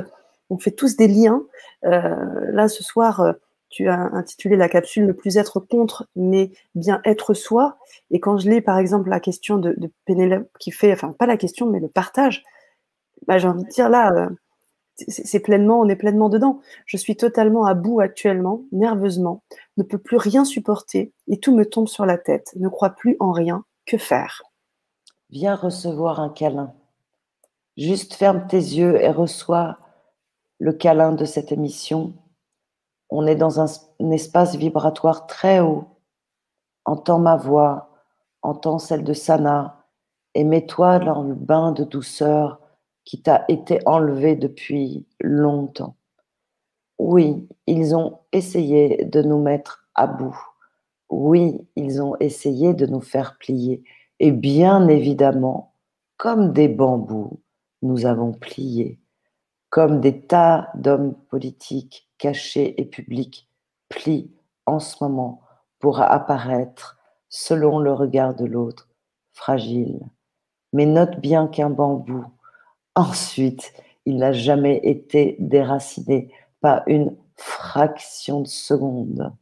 on fait tous des liens. Euh, là ce soir tu as intitulé la capsule Ne plus être contre, mais bien être soi. Et quand je lis, par exemple, la question de, Pénélope qui fait, enfin, pas la question, mais le partage, bah, j'ai envie de dire là, euh, c'est pleinement, on est pleinement dedans. Je suis totalement à bout actuellement, nerveusement, ne peux plus rien supporter et tout me tombe sur la tête, ne crois plus en rien. Que faire? Viens recevoir un câlin. Juste ferme tes yeux et reçois le câlin de cette émission on est dans un, espace vibratoire très haut. Entends ma voix, entends celle de Sana, et mets-toi dans le bain de douceur qui t'a été enlevé depuis longtemps. Oui, ils ont essayé de nous mettre à bout. Oui, ils ont essayé de nous faire plier. Et bien évidemment, comme des bambous, nous avons plié. Comme des tas d'hommes politiques caché et public plie en ce moment pour apparaître, selon le regard de l'autre, fragile. Mais note bien qu'un bambou, ensuite, il n'a jamais été déraciné, pas une fraction de seconde.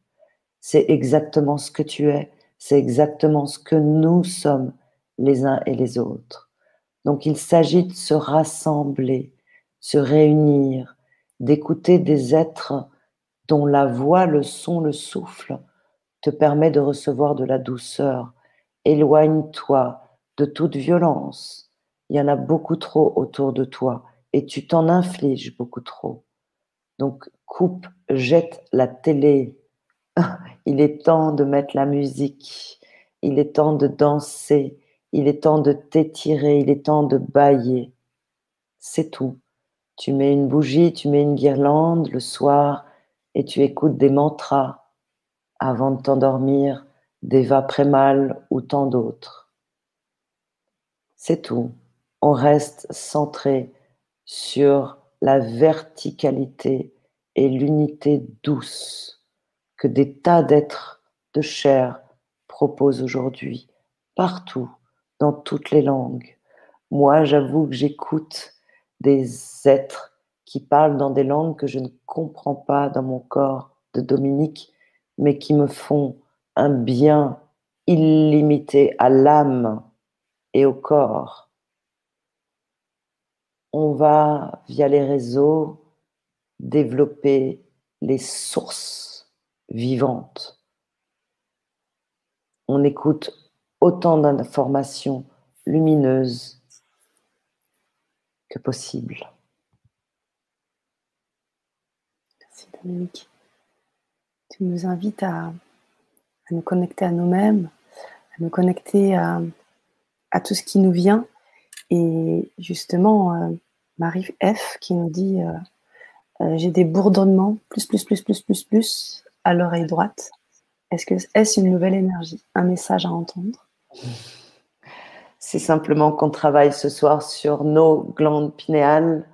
C'est exactement ce que tu es, c'est exactement ce que nous sommes les uns et les autres. Donc il s'agit de se rassembler, se réunir, d'écouter des êtres dont la voix, le son, le souffle te permet de recevoir de la douceur. Éloigne-toi de toute violence. Il y en a beaucoup trop autour de toi et tu t'en infliges beaucoup trop. Donc coupe, jette la télé. Il est temps de mettre la musique. Il est temps de danser. Il est temps de t'étirer. Il est temps de bailler. C'est tout. Tu mets une bougie, tu mets une guirlande le soir et tu écoutes des mantras avant de t'endormir, d'Eva Prémal ou tant d'autres. C'est tout. On reste centré sur la verticalité et l'unité douce que des tas d'êtres de chair proposent aujourd'hui, partout, dans toutes les langues. Moi, j'avoue que j'écoute des êtres qui parlent dans des langues que je ne comprends pas dans mon corps de Dominique, mais qui me font un bien illimité à l'âme et au corps. On va, via les réseaux, développer les sources vivantes. On écoute autant d'informations lumineuses que possible. Merci Dominique. Tu nous invites à, nous connecter à nous-mêmes, à nous connecter à, tout ce qui nous vient. Et justement, euh, Marie F qui nous dit euh, euh, J'ai des bourdonnements, plus, plus, plus, plus, plus, plus, à l'oreille droite. Est-ce que est-ce une nouvelle énergie, un message à entendre? C'est simplement qu'on travaille ce soir sur nos glandes pinéales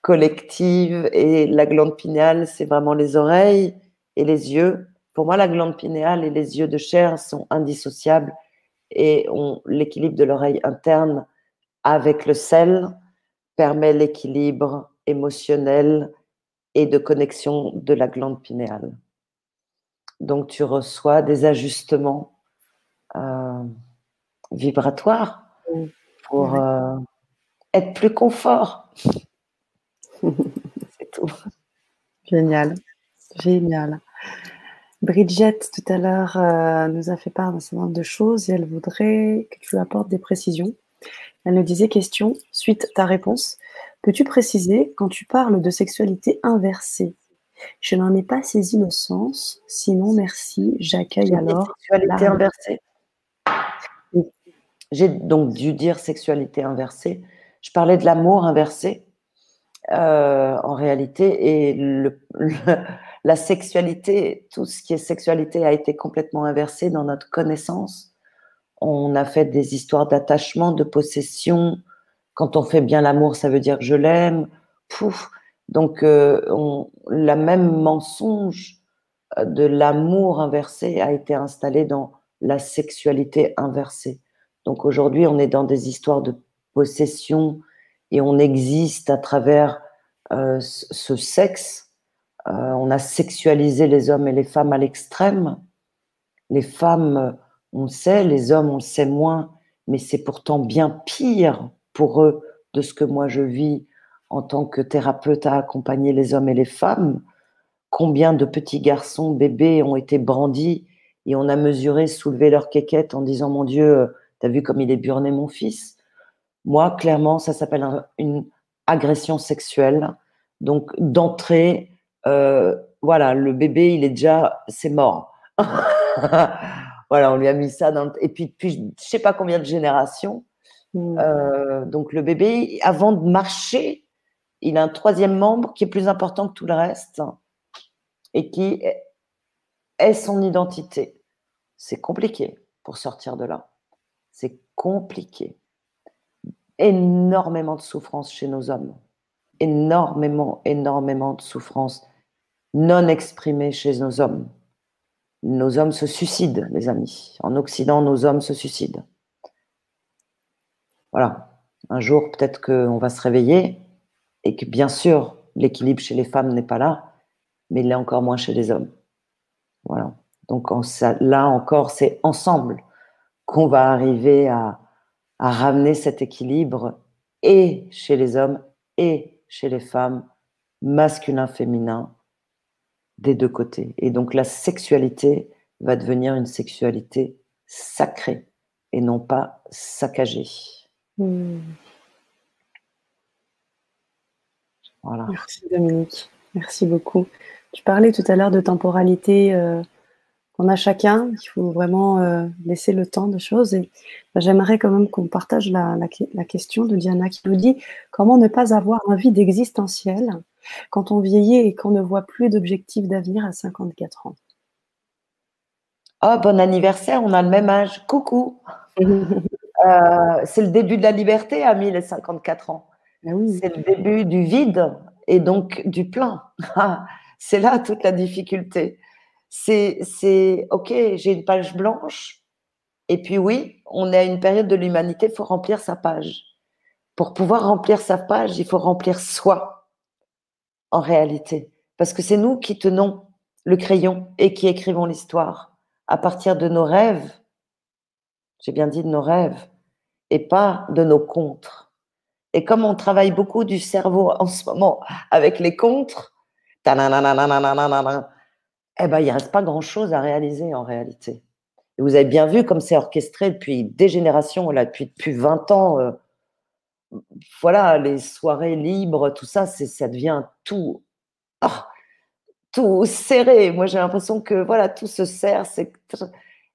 collectives. Et la glande pinéale, c'est vraiment les oreilles et les yeux. Pour moi, la glande pinéale et les yeux de chair sont indissociables et l'équilibre de l'oreille interne avec le sel permet l'équilibre émotionnelle et de connexion de la glande pinéale. Donc tu reçois des ajustements euh, vibratoires pour euh, être plus confort. C'est tout. Génial, génial. Bridget, tout à l'heure, euh, nous a fait part d'un certain nombre de choses et elle voudrait que tu apportes des précisions. Elle nous disait question, suite à ta réponse, peux-tu préciser quand tu parles de sexualité inversée? Je n'en ai pas saisi le sens, sinon merci, j'accueille alors. Sexualité inversée J'ai donc dû dire sexualité inversée. Je parlais de l'amour inversé. Euh, en réalité, et le, la sexualité, tout ce qui est sexualité a été complètement inversé dans notre connaissance. On a fait des histoires d'attachement, de possession. Quand on fait bien l'amour, ça veut dire je l'aime. Pouf. Donc, euh, la même mensonge de l'amour inversé a été installé dans la sexualité inversée. Donc aujourd'hui, on est dans des histoires de possession et on existe à travers euh, ce sexe euh, on a sexualisé les hommes et les femmes à l'extrême. Les femmes, on le sait, les hommes, on le sait moins, mais c'est pourtant bien pire pour eux de ce que moi je vis en tant que thérapeute à accompagner les hommes et les femmes. Combien de petits garçons, bébés ont été brandis et on a mesuré, soulevé leur quéquette en disant Mon Dieu, t'as vu comme il est burné mon fils? Moi, clairement, ça s'appelle une agression sexuelle. Donc, d'entrée, euh, voilà, le bébé, il est déjà, c'est mort. voilà, on lui a mis ça dans Et puis, depuis je sais pas combien de générations. Mmh. Euh, donc, le bébé, avant de marcher, il a un troisième membre qui est plus important que tout le reste et qui est son identité. C'est compliqué pour sortir de là. C'est compliqué. Énormément de souffrance chez nos hommes. Énormément, énormément de souffrance non exprimé chez nos hommes. Nos hommes se suicident, les amis. En Occident, nos hommes se suicident. Voilà. Un jour, peut-être qu'on va se réveiller et que, bien sûr, l'équilibre chez les femmes n'est pas là, mais il est encore moins chez les hommes. Voilà. Donc là encore, c'est ensemble qu'on va arriver à, à ramener cet équilibre et chez les hommes et chez les femmes, masculin-féminin, des deux côtés. Et donc la sexualité va devenir une sexualité sacrée et non pas saccagée. Voilà. Merci Dominique, merci beaucoup. Tu parlais tout à l'heure de temporalité euh, qu'on a chacun, il faut vraiment euh, laisser le temps de choses. Et bah, j'aimerais quand même qu'on partage la, la, question de Diana qui nous dit comment ne pas avoir un vide existentiel quand on vieillit et qu'on ne voit plus d'objectifs d'avenir à 54 ans. Oh, bon anniversaire, on a le même âge. Coucou. Euh, c'est le début de la liberté, Ami, les 54 ans. Ah c'est le début du vide et donc du plein. c'est là toute la difficulté. C'est, OK, j'ai une page blanche. Et puis oui, on est à une période de l'humanité, il faut remplir sa page. Pour pouvoir remplir sa page, il faut remplir soi en réalité, parce que c'est nous qui tenons le crayon et qui écrivons l'histoire à partir de nos rêves. J'ai bien dit de nos rêves et pas de nos contres. Et comme on travaille beaucoup du cerveau en ce moment avec les contres, eh ben, il ne reste pas grand-chose à réaliser en réalité. Et vous avez bien vu comme c'est orchestré depuis des générations, là, depuis, depuis 20 ans. Euh, voilà, les soirées libres, tout ça, ça devient tout, ah, tout serré. Moi, j'ai l'impression que voilà, tout se serre.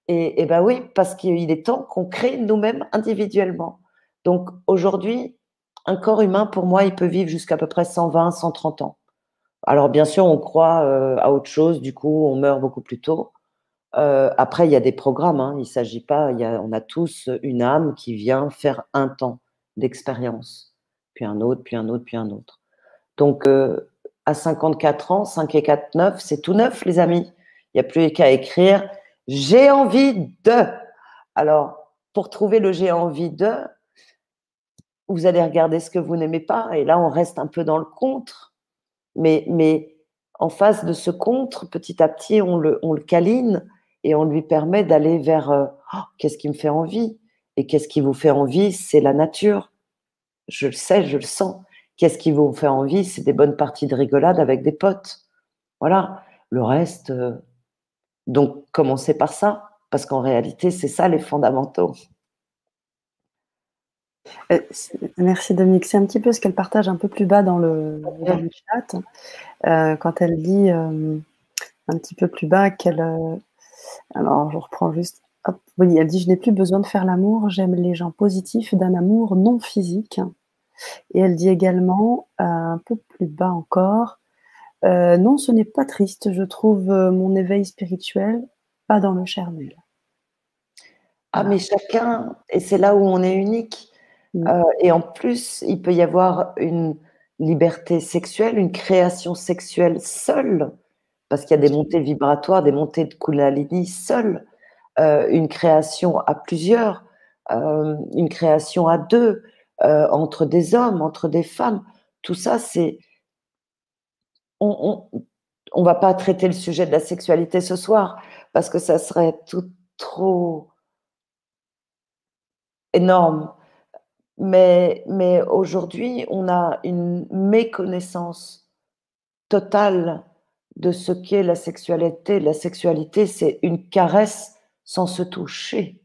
Et, et ben oui, parce qu'il est temps qu'on crée nous-mêmes individuellement. Donc aujourd'hui, un corps humain, pour moi, il peut vivre jusqu'à peu près 120, 130 ans. Alors bien sûr, on croit euh, à autre chose, du coup, on meurt beaucoup plus tôt. Euh, après, il y a des programmes. Hein. il s'agit pas. Il y a, on a tous une âme qui vient faire un temps d'expérience, puis un autre, puis un autre, puis un autre. Donc, euh, à 54 ans, 5 et 4, 9, c'est tout neuf, les amis. Il n'y a plus qu'à écrire j'ai envie de. Alors, pour trouver le j'ai envie de, vous allez regarder ce que vous n'aimez pas, et là, on reste un peu dans le contre. Mais, mais en face de ce contre, petit à petit, on le, on le câline et on lui permet d'aller vers euh, oh, qu'est-ce qui me fait envie? Et qu'est-ce qui vous fait envie? C'est la nature. Je le sais, je le sens. Qu'est-ce qui vous fait envie? C'est des bonnes parties de rigolade avec des potes. Voilà. Le reste, euh, donc commencez par ça, parce qu'en réalité, c'est ça les fondamentaux. Euh, merci Dominique. C'est un petit peu ce qu'elle partage un peu plus bas dans le, chat, euh, quand elle dit un petit peu plus bas qu'elle. alors, je reprends juste. Oui, elle dit Je n'ai plus besoin de faire l'amour, j'aime les gens positifs d'un amour non physique. Et elle dit également, un peu plus bas encore, Non, ce n'est pas triste, je trouve mon éveil spirituel pas dans le charnel. Ah, mais chacun, et c'est là où on est unique Mm. Euh, et en plus, il peut y avoir une liberté sexuelle, une création sexuelle seule, parce qu'il y a des montées vibratoires, des montées de Kundalini seule, euh, une création à plusieurs, euh, une création à deux, entre des hommes, entre des femmes. Tout ça, c'est. On ne va pas traiter le sujet de la sexualité ce soir, parce que ça serait tout trop énorme. Mais, mais aujourd'hui, on a une méconnaissance totale de ce qu'est la sexualité. La sexualité, c'est une caresse sans se toucher.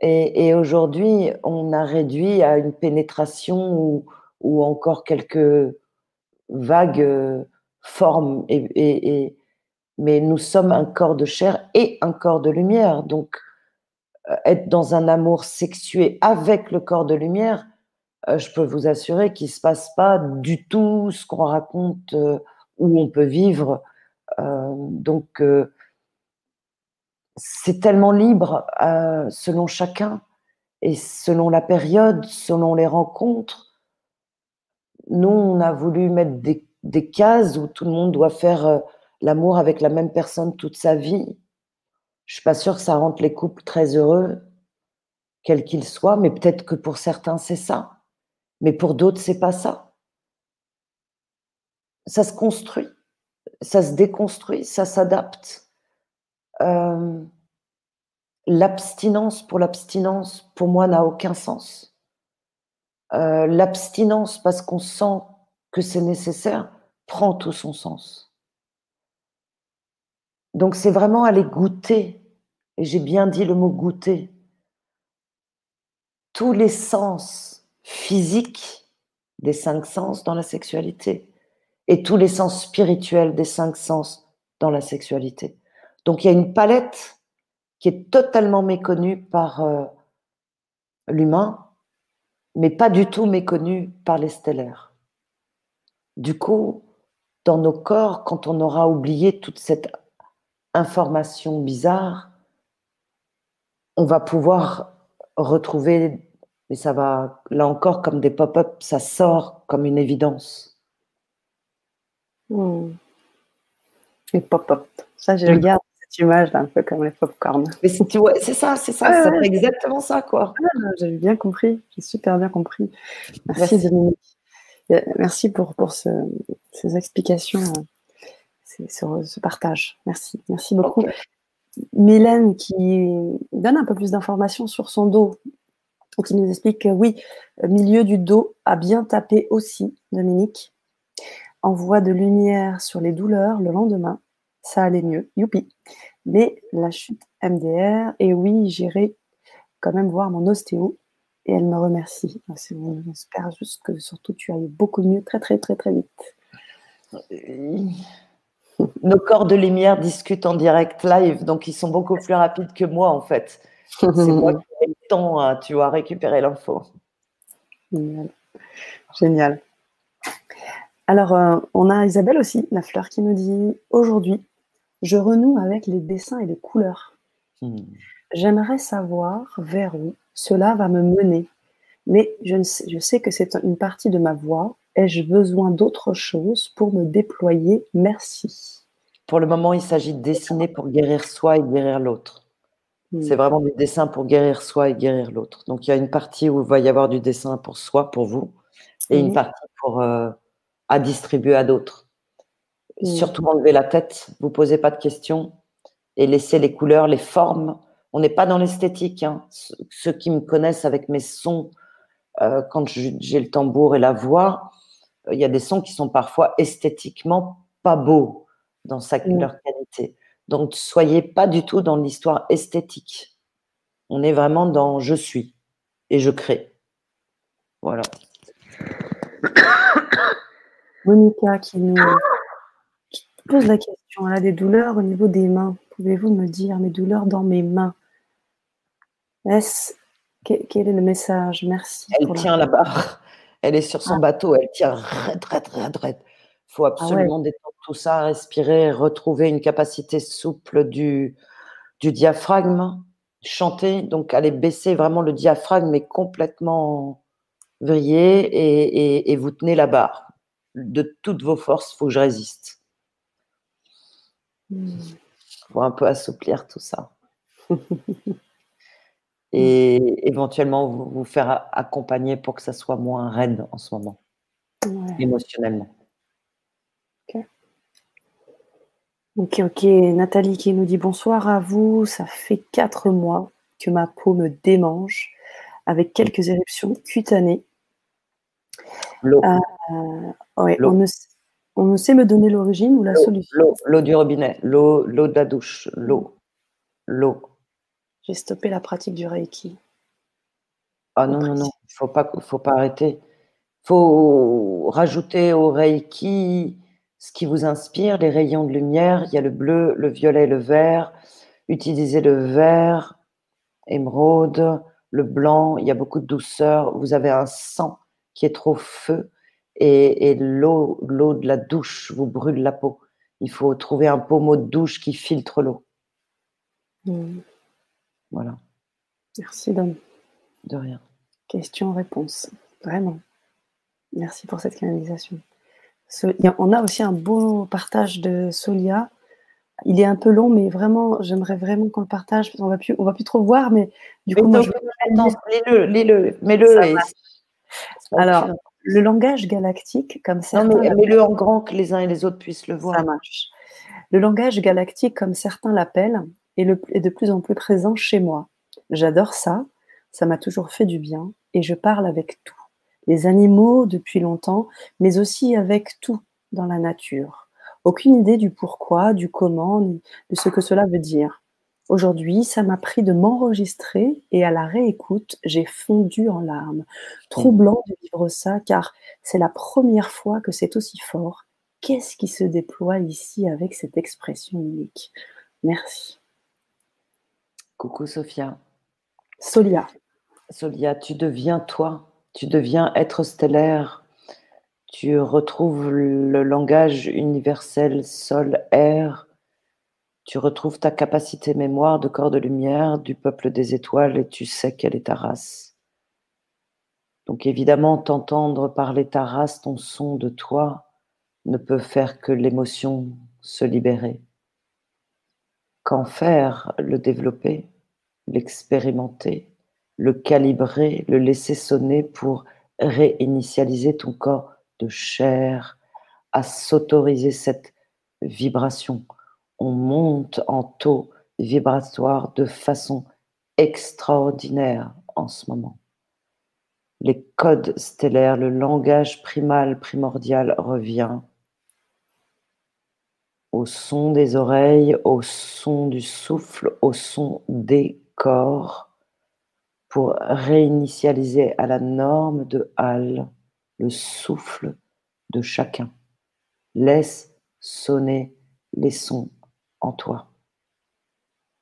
Et, aujourd'hui, on a réduit à une pénétration ou, encore quelques vagues euh, formes. Mais nous sommes un corps de chair et un corps de lumière. Donc, euh, être dans un amour sexué avec le corps de lumière, euh, je peux vous assurer qu'il ne se passe pas du tout ce qu'on raconte euh, où on peut vivre. donc, c'est tellement libre selon chacun et selon la période, selon les rencontres. Nous, on a voulu mettre des, cases où tout le monde doit faire l'amour avec la même personne toute sa vie. Je suis pas sûre que ça rende les couples très heureux, quels qu'ils soient, mais peut-être que pour certains c'est ça, mais pour d'autres c'est pas ça. Ça se construit, ça se déconstruit, ça s'adapte. Euh, l'abstinence pour l'abstinence, pour moi, n'a aucun sens. Euh, l'abstinence parce qu'on sent que c'est nécessaire prend tout son sens. Donc c'est vraiment aller goûter, et j'ai bien dit le mot goûter, tous les sens physiques des cinq sens dans la sexualité et tous les sens spirituels des cinq sens dans la sexualité. Donc il y a une palette qui est totalement méconnue par euh, l'humain, mais pas du tout méconnue par les stellaires. Du coup, dans nos corps, quand on aura oublié toute cette information bizarre, on va pouvoir retrouver, et ça va, là encore, comme des pop-up, ça sort comme une évidence. Hmm. Les pop-up. Ça, je regarde cette image là, un peu comme les pop-corn. Mais c'est ouais, ça, c'est ça, c'est exactement ça, quoi. Ah, j'ai bien compris, j'ai super bien compris. Merci, Dominique. Merci pour, pour ces explications sur ce partage. Merci, merci beaucoup. Mylène qui donne un peu plus d'informations sur son dos, qui nous explique que oui, milieu du dos a bien tapé aussi, Dominique. Envoie de lumière sur les douleurs le lendemain, ça allait mieux, youpi. Mais la chute MDR, et oui, j'irai quand même voir mon ostéo et elle me remercie. J'espère juste que surtout tu ailles beaucoup mieux très très très très vite. Nos corps de lumière discutent en direct live, donc ils sont beaucoup plus rapides que moi en fait. C'est moi qui ai le temps, à, tu vois, récupérer l'info. Génial. Génial. Alors, euh, on a Isabelle aussi, la fleur, qui nous dit Aujourd'hui, je renoue avec les dessins et les couleurs. Hmm. J'aimerais savoir vers où cela va me mener, mais je, sais, je sais que c'est une partie de ma voix Ai-je besoin d'autre chose pour me déployer? Merci. Pour le moment, il s'agit de dessiner pour guérir soi et guérir l'autre. Hmm. C'est vraiment du dessin pour guérir soi et guérir l'autre. Donc il y a une partie où il va y avoir du dessin pour soi, pour vous, et une partie pour euh, à distribuer à d'autres. Surtout enlever la tête, vous posez pas de questions et laissez les couleurs, les formes. On n'est pas dans l'esthétique. Hein. Ceux qui me connaissent avec mes sons, euh, quand j'ai le tambour et la voix, il y a des sons qui sont parfois esthétiquement pas beaux dans sa, leur qualité. Donc, soyez pas du tout dans l'histoire esthétique. On est vraiment dans je suis et je crée. Voilà. Monica qui nous pose la question. Elle a des douleurs au niveau des mains. Pouvez-vous me dire mes douleurs dans mes mains? Quel est le message? Merci. Elle tient la... barre. Elle est sur son ah. bateau. Elle tient très, très, très, très. Il faut ah absolument détendre tout ça, respirer, retrouver une capacité souple du, du diaphragme, chanter, donc aller baisser vraiment le diaphragme, mais complètement vriller et, et, vous tenez la barre. De toutes vos forces, il faut que je résiste. Hmm. faut un peu assouplir tout ça. et éventuellement vous, vous, faire accompagner pour que ça soit moins raide en ce moment, émotionnellement. Ok, ok. Nathalie qui nous dit bonsoir à vous. Ça fait quatre mois que ma peau me démange avec quelques éruptions cutanées. L'eau. Euh, on, ne, on, ne, sait me donner l'origine ou la solution. L'eau du robinet, l'eau de la douche, l'eau. L'eau. J'ai stoppé la pratique du Reiki. Ah non, non, non, il ne faut pas, faut pas arrêter. Il faut rajouter au Reiki ce qui vous inspire, les rayons de lumière. Il y a le bleu, le violet, le vert. Utilisez le vert, émeraude, le blanc. Il y a beaucoup de douceur. Vous avez un sang qui est trop feu et, l'eau, l'eau de la douche vous brûle la peau. Il faut trouver un pommeau de douche qui filtre l'eau. Hmm. Voilà. Merci, Dom. De rien. Question-réponse. Vraiment. Merci pour cette canalisation on a aussi un beau partage de Solia. Il est un peu long, mais vraiment, j'aimerais vraiment qu'on le partage. On va plus, on va plus trop voir, mais du coup, lis-le, lis-le, mets-le. Alors, le langage galactique, comme certains. Non, mais mets-le en grand que les uns et les autres puissent le voir. Ça marche. Le langage galactique, comme certains l'appellent, est, est de plus en plus présent chez moi. J'adore ça. Ça m'a toujours fait du bien et je parle avec tout les animaux depuis longtemps, mais aussi avec tout dans la nature. Aucune idée du pourquoi, du comment, de ce que cela veut dire. Aujourd'hui, ça m'a pris de m'enregistrer et à la réécoute, j'ai fondu en larmes. Troublant de vivre ça car c'est la première fois que c'est aussi fort. Qu'est-ce qui se déploie ici avec cette expression unique? Merci. Coucou Sophia. Solia. Solia, tu deviens toi tu deviens être stellaire, tu retrouves le langage universel sol-air, tu retrouves ta capacité mémoire de corps de lumière du peuple des étoiles et tu sais quelle est ta race. Donc évidemment, t'entendre parler ta race, ton son de toi, ne peut faire que l'émotion se libérer. Qu'en faire Le développer, l'expérimenter le calibrer, le laisser sonner pour réinitialiser ton corps de chair, à s'autoriser cette vibration. On monte en taux vibratoire de façon extraordinaire en ce moment. Les codes stellaires, le langage primal, primordial revient au son des oreilles, au son du souffle, au son des corps pour réinitialiser à la norme de Hall le souffle de chacun. Laisse sonner les sons en toi.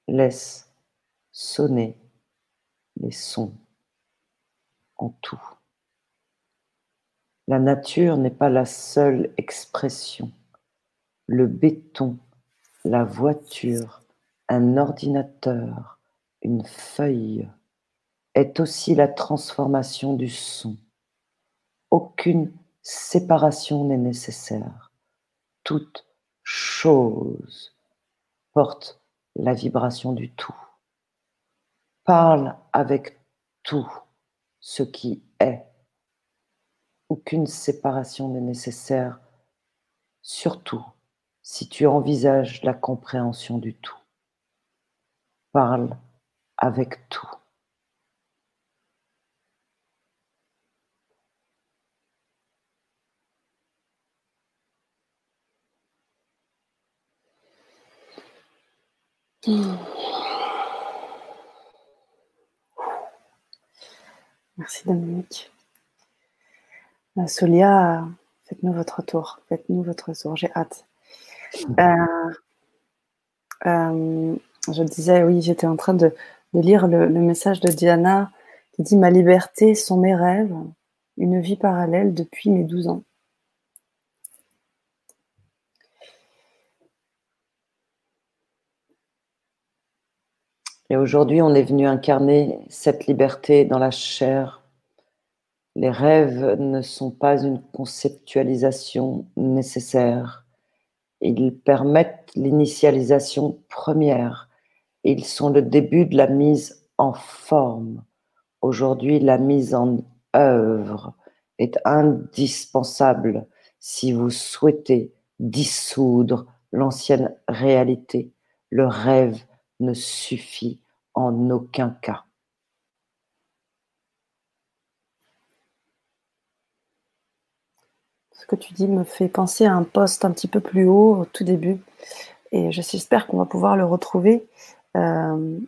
Laisse sonner les sons en tout. La nature n'est pas la seule expression. Le béton, la voiture, un ordinateur, une feuille, est aussi la transformation du son. Aucune séparation n'est nécessaire. Toute chose porte la vibration du tout. parle avec tout ce qui est. Aucune séparation n'est nécessaire, surtout si tu envisages la compréhension du tout. Parle avec tout. Merci Dominique. Euh, Solia, faites-nous votre tour. Faites-nous votre tour. J'ai hâte. Euh, euh, je disais, oui, j'étais en train de, lire le, message de Diana qui dit Ma liberté sont mes rêves, une vie parallèle depuis mes 12 ans. Et aujourd'hui, on est venu incarner cette liberté dans la chair. Les rêves ne sont pas une conceptualisation nécessaire. Ils permettent l'initialisation première. Ils sont le début de la mise en forme. Aujourd'hui, la mise en œuvre est indispensable si vous souhaitez dissoudre l'ancienne réalité. Le rêve ne suffit en aucun cas. Ce que tu dis me fait penser à un poste un petit peu plus haut au tout début. Et j'espère qu'on va pouvoir le retrouver. Euh,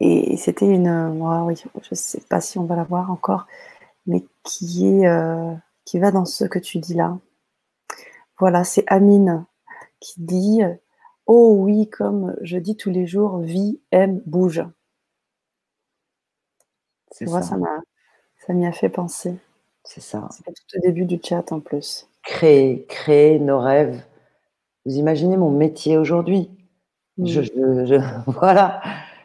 et c'était une. oui, je ne sais pas si on va la voir encore, mais qui, est, euh, qui va dans ce que tu dis là. Voilà, c'est Amine qui dit Oh oui, comme je dis tous les jours, vie, aime, bouge. Vois, ça m'a, ça m'y a fait penser. C'est ça. C'est tout au début du chat en plus. Créer, créer nos rêves. Vous imaginez mon métier aujourd'hui? Je, mm. Voilà,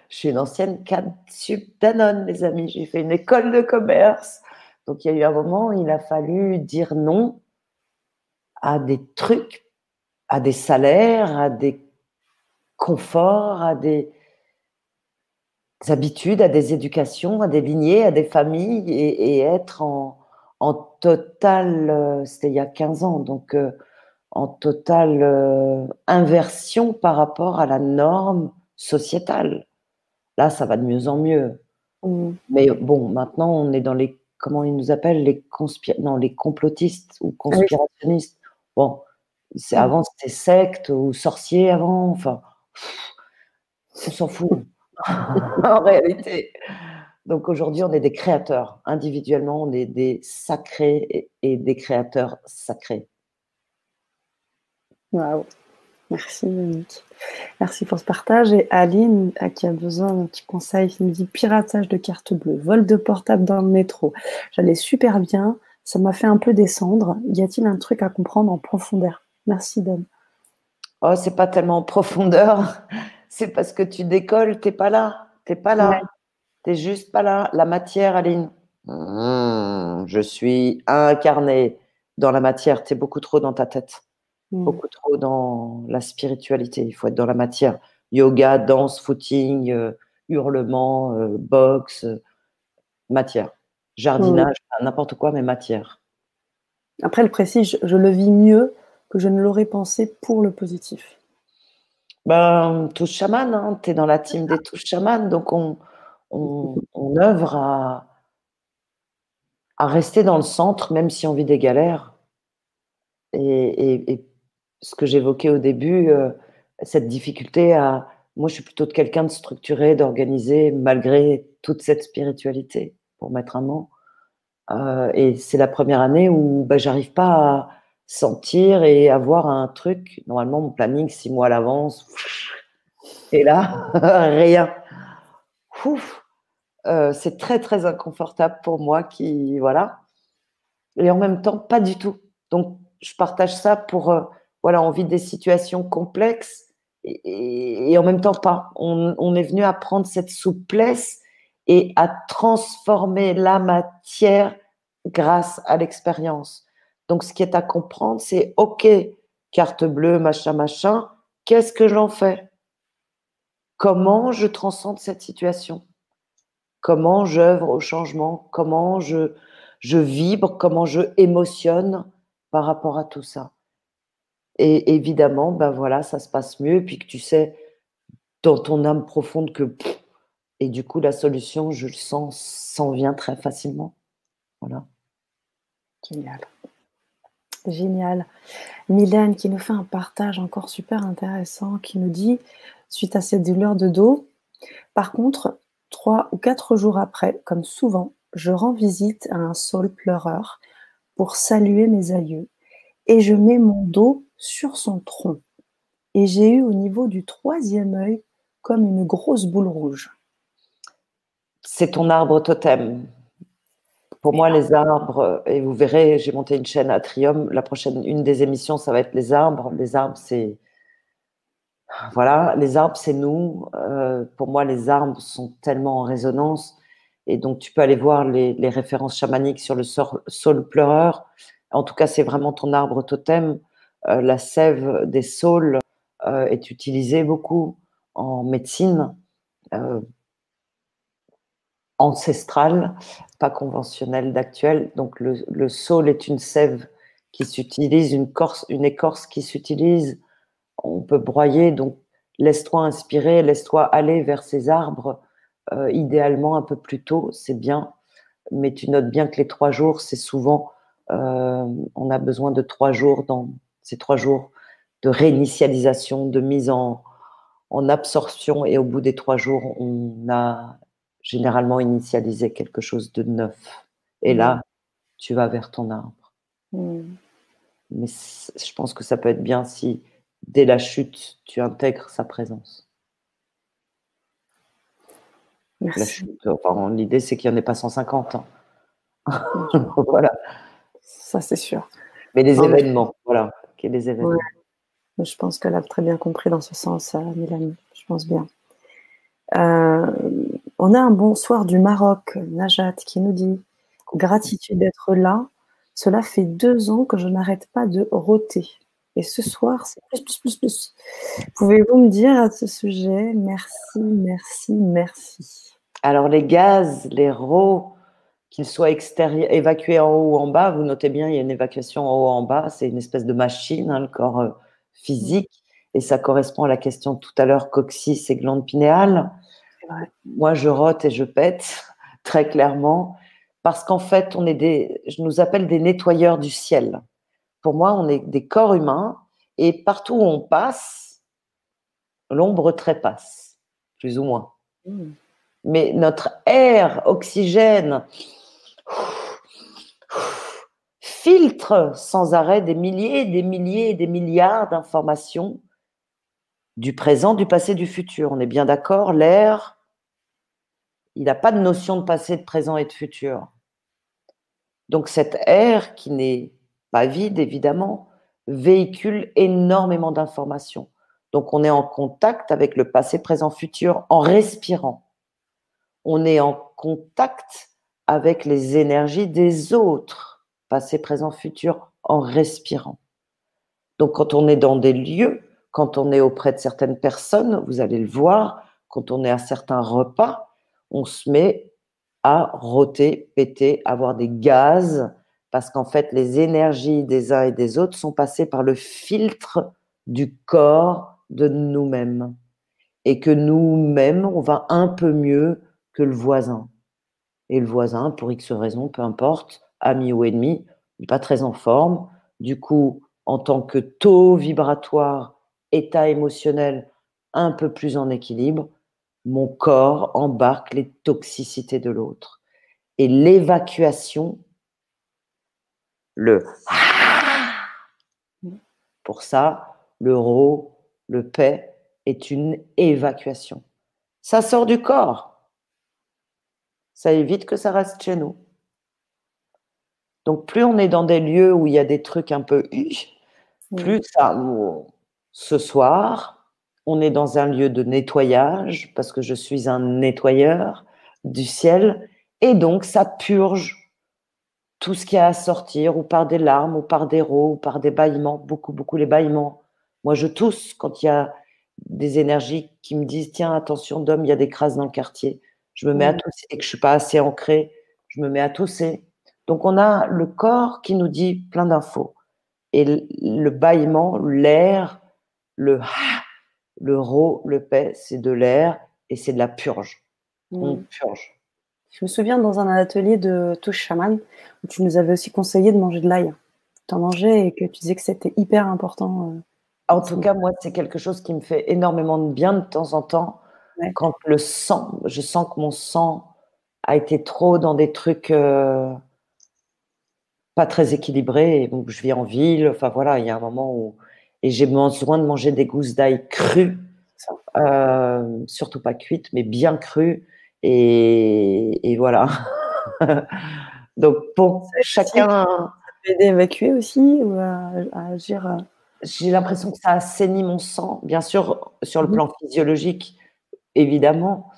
je suis une ancienne cadre sub Danone, les amis. J'ai fait une école de commerce. Donc il y a eu un moment où il a fallu dire non à des trucs, à des salaires, à des confort, à des habitudes, à des éducations, à des lignées, à des familles et, être en, en totale, euh, c'était il y a 15 ans, donc euh, en totale euh, inversion par rapport à la norme sociétale. Là, ça va de mieux en mieux. Mmh. Mais bon, maintenant, on est dans les, comment ils nous appellent, les, conspir non, les complotistes ou ah conspirationnistes. Bon, mmh. avant, c'était secte ou sorcier avant, enfin on s'en fout en réalité. Donc aujourd'hui, on est des créateurs. Individuellement, on est des sacrés et des créateurs sacrés. Waouh. Merci Monique. Merci pour ce partage. Et Aline, qui a besoin d'un petit conseil, qui me dit piratage de carte bleue, vol de portable dans le métro. J'allais super bien. Ça m'a fait un peu descendre. Y a-t-il un truc à comprendre en profondeur? Merci Dom. Oh, c'est pas tellement en profondeur. C'est parce que tu décolles, t'es pas là. T'es pas là. Tu T'es juste pas là. La matière, Aline. Mmh, je suis incarné dans la matière. Tu es beaucoup trop dans ta tête. Mmh. Beaucoup trop dans la spiritualité. Il faut être dans la matière. Yoga, danse, footing, euh, hurlement, euh, boxe, euh, matière. Jardinage, mmh. n'importe quoi, mais matière. Après, le précis, je le vis mieux que je ne l'aurais pensé pour le positif ben, Touche chaman, hein. tu es dans la team des touches chaman, donc on, on, œuvre à, à, rester dans le centre, même si on vit des galères. Et, ce que j'évoquais au début, euh, cette difficulté à. Moi, je suis plutôt quelqu'un de structuré, d'organisé, malgré toute cette spiritualité, pour mettre un mot. Euh, et c'est la première année où ben, j'arrive pas à sentir et avoir un truc. Normalement, mon planning, six mois à l'avance. Et là, rien. Euh, c'est très, très inconfortable pour moi qui, voilà. Et en même temps, pas du tout. Donc, je partage ça pour, euh, voilà, on vit des situations complexes et, en même temps pas. On, on est venu apprendre cette souplesse et à transformer la matière grâce à l'expérience. Donc, ce qui est à comprendre, c'est OK, carte bleue, machin, machin, qu'est-ce que j'en fais? Comment je transcende cette situation, comment j'œuvre au changement, comment je, je vibre, comment je émotionne par rapport à tout ça? Et évidemment, ben voilà, ça se passe mieux, puis que tu sais dans ton âme profonde que et du coup la solution, je le sens, s'en vient très facilement. Voilà. Génial. Génial. Mylène qui nous fait un partage encore super intéressant, qui nous dit, suite à cette douleur de dos, par contre, trois ou quatre jours après, comme souvent, je rends visite à un saule pleureur pour saluer mes aïeux et je mets mon dos sur son tronc. Et j'ai eu au niveau du troisième œil comme une grosse boule rouge. C'est ton arbre totem. Pour moi, les arbres, et vous verrez, j'ai monté une chaîne Atrium. La prochaine, une des émissions, ça va être les arbres. Les arbres, c'est. Voilà, les arbres, c'est nous. Euh, pour moi, les arbres sont tellement en résonance. Et donc, tu peux aller voir les, références chamaniques sur le saule pleureur. En tout cas, c'est vraiment ton arbre totem. Euh, la sève des saules euh, est utilisée beaucoup en médecine euh, ancestrale, pas conventionnelle d'actuel. Donc, le, le, saule est une sève qui s'utilise, une, une écorce qui s'utilise. On peut broyer. Donc, laisse-toi inspirer, laisse-toi aller vers ces arbres euh, idéalement un peu plus tôt, c'est bien. Mais tu notes bien que les trois jours, c'est souvent, euh, on a besoin de trois jours dans ces trois jours de réinitialisation, de mise en, en absorption. Et au bout des trois jours, on a généralement initialisé quelque chose de neuf. Et là, mmh. tu vas vers ton arbre. Mmh. Mais je pense que ça peut être bien si, dès la chute, tu intègres sa présence. l'idée, c'est qu'il n'y en ait pas 150. Hein. voilà. Ça, c'est sûr. Mais les événements, voilà. les événements. Je pense qu'elle a très bien compris dans ce sens, euh, Mélanie. Je pense bien. Euh, on a un bonsoir du Maroc, Najat, qui nous dit Gratitude d'être là. Cela fait deux ans que je n'arrête pas de rôter. Et ce soir, c'est plus, plus, plus, plus. Pouvez-vous me dire à ce sujet? Merci, merci, merci. Alors, les gaz, les rots, qu'ils soient évacués en haut ou en bas, vous notez bien, il y a une évacuation en haut ou en bas. C'est une espèce de machine, hein, le corps euh, physique. Et ça correspond à la question tout à l'heure, coccyx et glande pinéale. Moi, je rote et je pète, très clairement, parce qu'en fait, on est des, je nous appelle des nettoyeurs du ciel. Pour moi, on est des corps humains et partout où on passe, l'ombre trépasse, plus ou moins. Hmm. Mais notre air, oxygène, filtre sans arrêt des milliers, des milliers, des milliards d'informations du présent, du passé, du futur. On est bien d'accord, l'air, il n'a pas de notion de passé, de présent et de futur. Donc cet air qui n'est pas vide, évidemment, véhicule énormément d'informations. Donc on est en contact avec le passé, présent, futur en respirant. On est en contact avec les énergies des autres, passé, présent, futur, en respirant. Donc quand on est dans des lieux, quand on est auprès de certaines personnes, vous allez le voir, quand on est à certains repas, on se met à roter, péter, avoir des gaz, parce qu'en fait, les énergies des uns et des autres sont passées par le filtre du corps de nous-mêmes. Et que nous-mêmes, on va un peu mieux que le voisin. Et le voisin, pour X raison, peu importe, ami ou ennemi, n'est pas très en forme. Du coup, en tant que taux vibratoire, état émotionnel un peu plus en équilibre, mon corps embarque les toxicités de l'autre. Et l'évacuation le Pour ça, le ro, le paix est une évacuation. Ça sort du corps. Ça évite que ça reste chez nous. Donc plus on est dans des lieux où il y a des trucs un peu plus ça ce soir, on est dans un lieu de nettoyage parce que je suis un nettoyeur du ciel et donc ça purge tout ce qui a à sortir, ou par des larmes, ou par des rots, ou par des bâillements, beaucoup, beaucoup les bâillements. Moi, je tousse quand il y a des énergies qui me disent tiens, attention, d'homme, il y a des crasses dans le quartier. Je me mets à tousser et que je suis pas assez ancrée, je me mets à tousser. Donc, on a le corps qui nous dit plein d'infos. Et le, bâillement, l'air, le le ro, le paix, c'est de l'air et c'est de la purge. On mm. purge. Je me souviens dans un atelier de touche chaman où tu nous avais aussi conseillé de manger de l'ail. Tu en mangeais et que tu disais que c'était hyper important. Euh, en tout cas, moi, c'est quelque chose qui me fait énormément de bien de temps en temps. Quand le sang, je sens que mon sang a été trop dans des trucs euh, pas très équilibrés. Et donc, je vis en ville. Enfin, voilà, il y a un moment où. Et j'ai besoin de manger des gousses d'ail crues, euh, surtout pas cuites, mais bien crues. Et, voilà. donc, pour chacun. Ça peut aider à évacuer aussi ou à, agir euh, J'ai l'impression que ça assainit mon sang. Bien sûr, sur le mmh plan physiologique, évidemment,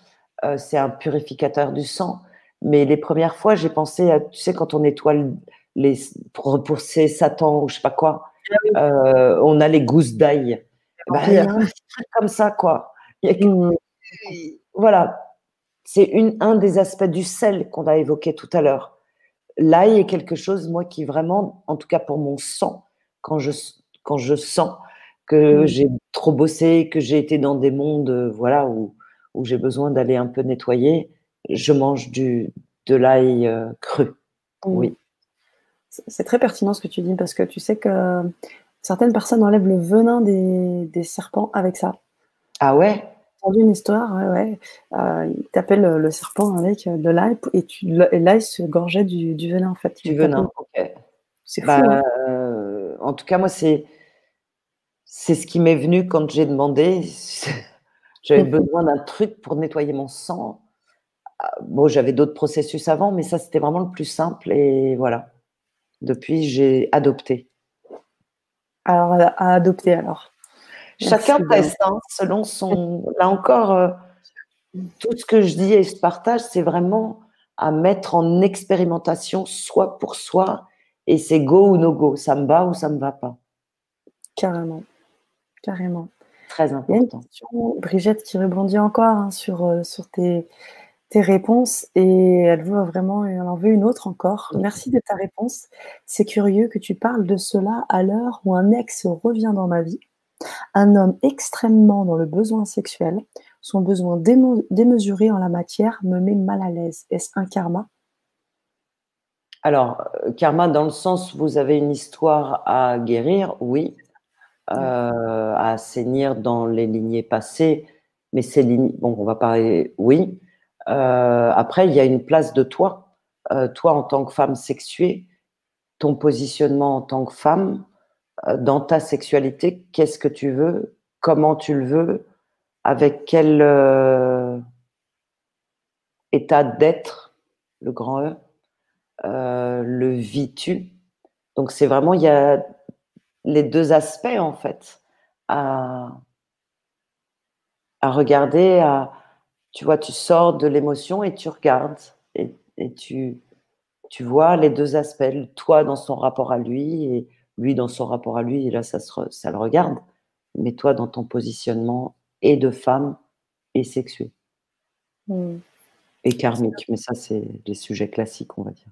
euh, c'est un purificateur du sang. Mais les premières fois, j'ai pensé à, tu sais, quand on étoile les, pour repousser Satan ou je sais pas quoi, euh, on a les gousses d'ail. Bah, il y a un truc comme ça, quoi. Mmh. Voilà. C'est un des aspects du sel qu'on a évoqué tout à l'heure. L'ail est quelque chose, moi, qui vraiment, en tout cas pour mon sang, quand je, quand je sens que mmh. j'ai trop bossé, que j'ai été dans des mondes, euh, voilà, où, où j'ai besoin d'aller un peu nettoyer, je mange du, de l'ail euh, cru. Mmh. Oui. C'est très pertinent ce que tu dis parce que tu sais que certaines personnes enlèvent le venin des, des serpents avec ça. Ah ouais? Entendu une histoire, ouais, ouais. Euh, il le serpent avec de l'ail et, tu, l'ail se gorgeait du, du, venin en fait. Du venin, ok. C'est bah, fou. Hein. Euh, en tout cas, moi, c'est c'est ce qui m'est venu quand j'ai demandé. J'avais besoin d'un truc pour nettoyer mon sang. Ah, bon, j'avais d'autres processus avant, mais ça, c'était vraiment le plus simple. Et voilà. Depuis, j'ai adopté. Alors, à adopter alors. Chacun teste, hein, selon son. Là encore, euh, tout ce que je dis et je partage, c'est vraiment à mettre en expérimentation, soit pour soi, et c'est go ou no go. Ça me va ou ça me va pas. Carrément. Carrément. Très important. Brigitte qui rebondit encore hein, sur, euh, sur tes, tes réponses et elle veut vraiment, elle en veut une autre encore. Merci de ta réponse. C'est curieux que tu parles de cela à l'heure où un ex revient dans ma vie. Un homme extrêmement dans le besoin sexuel, son besoin démesuré en la matière me met mal à l'aise. Est-ce un karma? Alors, euh, karma dans le sens où vous avez une histoire à guérir, oui, euh, à assainir dans les lignées passées, mais ces lignes, bon, on va parler, oui. Euh, après, il y a une place de toi, toi en tant que femme sexuée, ton positionnement en tant que femme, euh, dans ta sexualité, qu'est-ce que tu veux, comment tu le veux, avec quel euh, état d'être, le grand E, euh, le vis-tu. Donc c'est vraiment, il y a les deux aspects en fait à, à regarder, à, tu vois, tu sors de l'émotion et tu regardes et, et tu, tu vois les deux aspects, toi dans son rapport à lui et lui dans son rapport à lui, et là, ça, ça le regarde. Mais toi, dans ton positionnement et de femme et sexué. Hmm. Et karmique. Mais ça, c'est les sujets classiques, on va dire.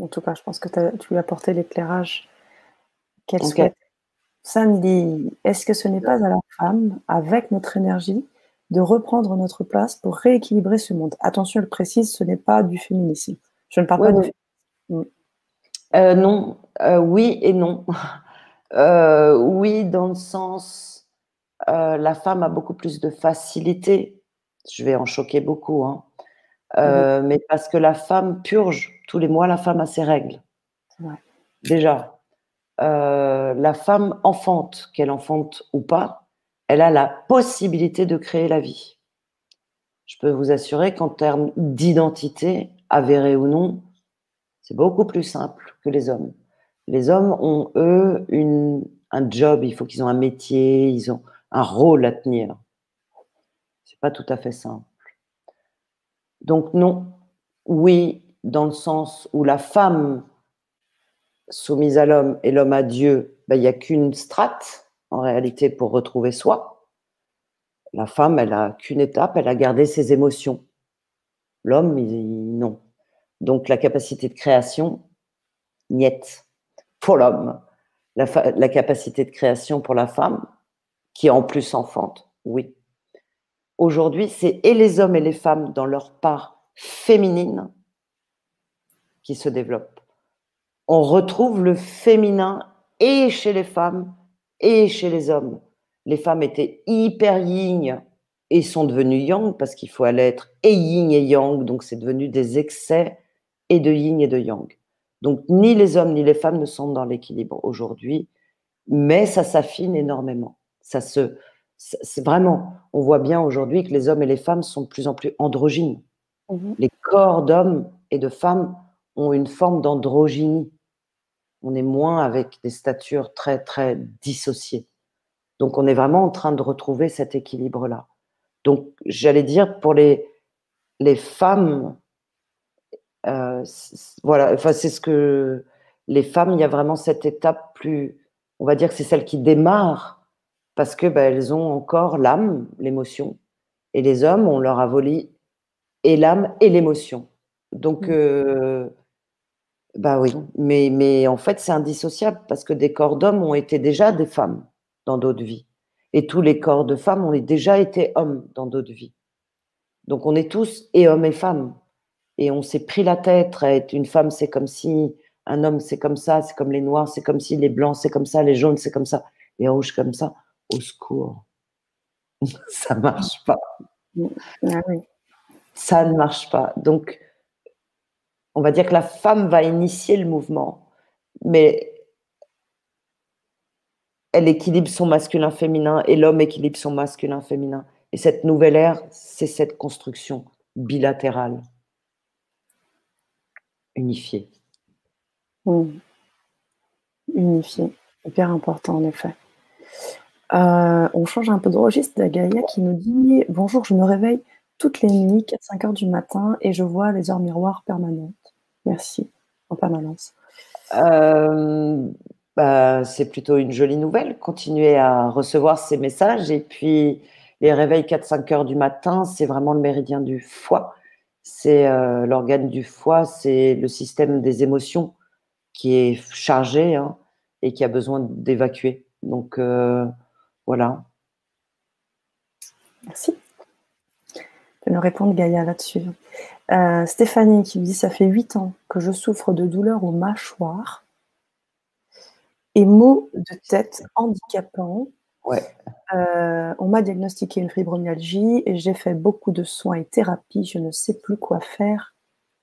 En tout cas, je pense que tu lui as apporté l'éclairage qu'elle souhaite. Sandy, est-ce que ce n'est pas à la femme, avec notre énergie, de reprendre notre place pour rééquilibrer ce monde Attention, elle précise, ce n'est pas du féminisme. Je ne parle pas du féminisme. Euh, non, euh, oui et non. Euh, oui, dans le sens, la femme a beaucoup plus de facilité. Je vais en choquer beaucoup, hein. mais parce que la femme purge tous les mois, la femme a ses règles. Déjà, la femme enfante, qu'elle enfante ou pas, elle a la possibilité de créer la vie. Je peux vous assurer qu'en termes d'identité, avérée ou non, c'est beaucoup plus simple que les hommes. Les hommes ont, eux, un job, il faut qu'ils ont un métier, ils ont un rôle à tenir. C'est pas tout à fait simple. Donc non, oui, dans le sens où la femme soumise à l'homme et l'homme à Dieu, ben, il n'y a qu'une strate, en réalité, pour retrouver soi. La femme, elle a qu'une étape, elle a gardé ses émotions. L'homme, non. Donc la capacité de création, niette, pour l'homme. La, capacité de création pour la femme, qui est en plus enfante, oui. Aujourd'hui, c'est et les hommes et les femmes dans leur part féminine qui se développent. On retrouve le féminin et chez les femmes et chez les hommes. Les femmes étaient hyper yin et sont devenues yang parce qu'il faut aller être et yin et yang, donc c'est devenu des excès et de yin et de yang. Donc ni les hommes ni les femmes ne sont dans l'équilibre aujourd'hui, mais ça s'affine énormément. Ça se, c'est vraiment, on voit bien aujourd'hui que les hommes et les femmes sont de plus en plus androgynes. Mmh les corps d'hommes et de femmes ont une forme d'androgynie. On est moins avec des statures très, très dissociées. Donc, on est vraiment en train de retrouver cet équilibre-là. Donc, j'allais dire, pour les, les femmes, euh, voilà, enfin, c'est ce que les femmes, il y a vraiment cette étape plus, on va dire que c'est celle qui démarre parce que bah, elles ont encore l'âme, l'émotion, et les hommes, on leur a volé et l'âme et l'émotion. Donc, mmh. euh, bah oui, mais, mais en fait, c'est indissociable parce que des corps d'hommes ont été déjà des femmes dans d'autres vies. Et tous les corps de femmes ont déjà été hommes dans d'autres vies. Donc, on est tous et hommes et femmes. Et on s'est pris la tête à être une femme, c'est comme si, un homme, c'est comme ça, c'est comme les noirs, c'est comme si, les blancs, c'est comme ça, les jaunes, c'est comme ça, les rouges, comme ça au secours. ça ne marche pas. Ah ça ne marche pas. Donc, on va dire que la femme va initier le mouvement, mais elle équilibre son masculin-féminin et l'homme équilibre son masculin-féminin. Et cette nouvelle ère, c'est cette construction bilatérale, unifiée. Unifiée, hyper important en effet. Euh, on change un peu de registre. Gaïa qui nous dit Bonjour, je me réveille toutes les nuits, 4-5 heures du matin, et je vois les heures miroirs permanentes. Merci, en permanence. Euh, bah, c'est plutôt une jolie nouvelle. Continuez à recevoir ces messages. Et puis, les réveils 4-5 heures du matin, c'est vraiment le méridien du foie. C'est euh, l'organe du foie, c'est le système des émotions qui est chargé hein, et qui a besoin d'évacuer. Donc, voilà. Merci. Vais nous répondre Gaïa là-dessus. Euh, Stéphanie qui me dit Ça fait 8 ans que je souffre de douleurs aux mâchoires et maux de tête handicapants. Ouais. Euh, on m'a diagnostiqué une fibromyalgie et j'ai fait beaucoup de soins et thérapies. Je ne sais plus quoi faire.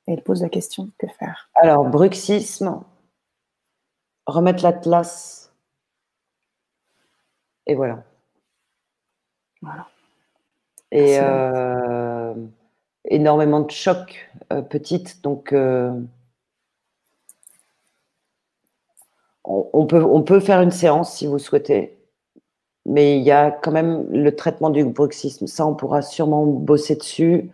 Et elle pose la question que faire? Alors, bruxisme, remettre l'atlas et voilà. Voilà. Et euh, énormément de chocs euh, petites. Donc, euh, on, peut, on peut faire une séance si vous souhaitez. Mais il y a quand même le traitement du bruxisme. Ça, on pourra sûrement bosser dessus.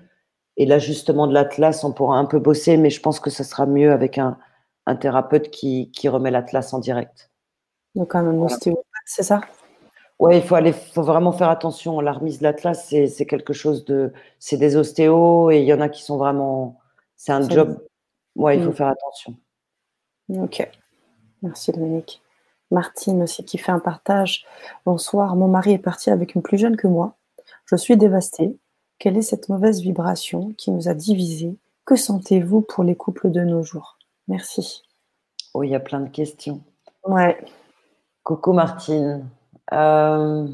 Et l'ajustement de l'atlas, on pourra un peu bosser, mais je pense que ça sera mieux avec un, thérapeute qui, remet l'atlas en direct. Donc un ostéopathe, c'est ça? Oui, il faut aller, faut vraiment faire attention. La remise de l'Atlas, c'est quelque chose de, c'est des ostéos et il y en a qui sont vraiment, c'est un job. Ouais, il faut mm. faire attention. Ok, merci Dominique. Martine aussi qui fait un partage. Bonsoir, mon mari est parti avec une plus jeune que moi. Je suis dévastée. Quelle est cette mauvaise vibration qui nous a divisés? Que sentez-vous pour les couples de nos jours? Merci. Oh, il y a plein de questions. Ouais. Coucou Martine. Euh,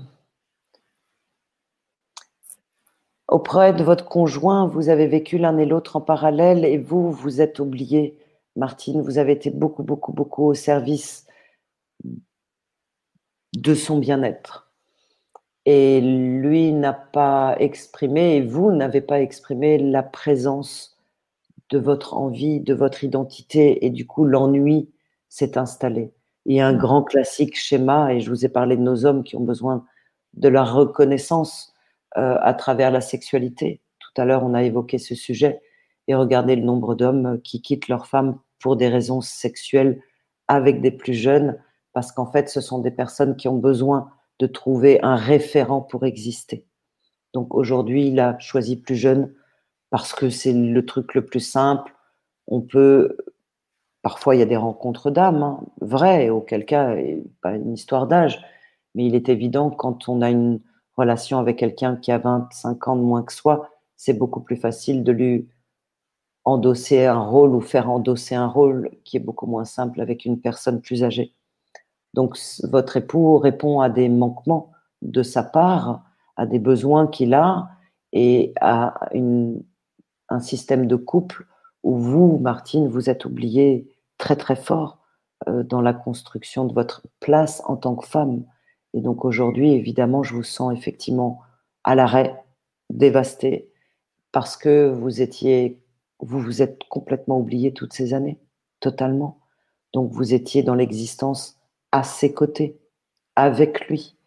auprès de votre conjoint, vous avez vécu l'un et l'autre en parallèle et vous, vous êtes oublié, Martine. Vous avez été beaucoup, beaucoup, beaucoup au service de son bien-être. Et lui n'a pas exprimé, et vous n'avez pas exprimé la présence de votre envie, de votre identité, et du coup, l'ennui s'est installé. Il y a un mmh. grand classique schéma, et je vous ai parlé de nos hommes qui ont besoin de la reconnaissance euh, à travers la sexualité. Tout à l'heure, on a évoqué ce sujet, et regardez le nombre d'hommes qui quittent leurs femmes pour des raisons sexuelles avec des plus jeunes, parce qu'en fait, ce sont des personnes qui ont besoin de trouver un référent pour exister. Donc aujourd'hui, il a choisi plus jeune parce que c'est le truc le plus simple. On peut, parfois il y a des rencontres d'âmes, hein, vraies, auquel cas, pas une histoire d'âge, mais il est évident quand on a une relation avec quelqu'un qui a 25 ans de moins que soi, c'est beaucoup plus facile de lui endosser un rôle ou faire endosser un rôle qui est beaucoup moins simple avec une personne plus âgée. Donc votre époux répond à des manquements de sa part, à des besoins qu'il a et à un système de couple où vous, Martine, vous êtes oubliée très très fort euh, dans la construction de votre place en tant que femme. Et donc aujourd'hui, évidemment, je vous sens effectivement à l'arrêt, dévastée, parce que vous étiez, vous vous êtes complètement oublié toutes ces années, totalement. Donc vous étiez dans l'existence à ses côtés, avec lui.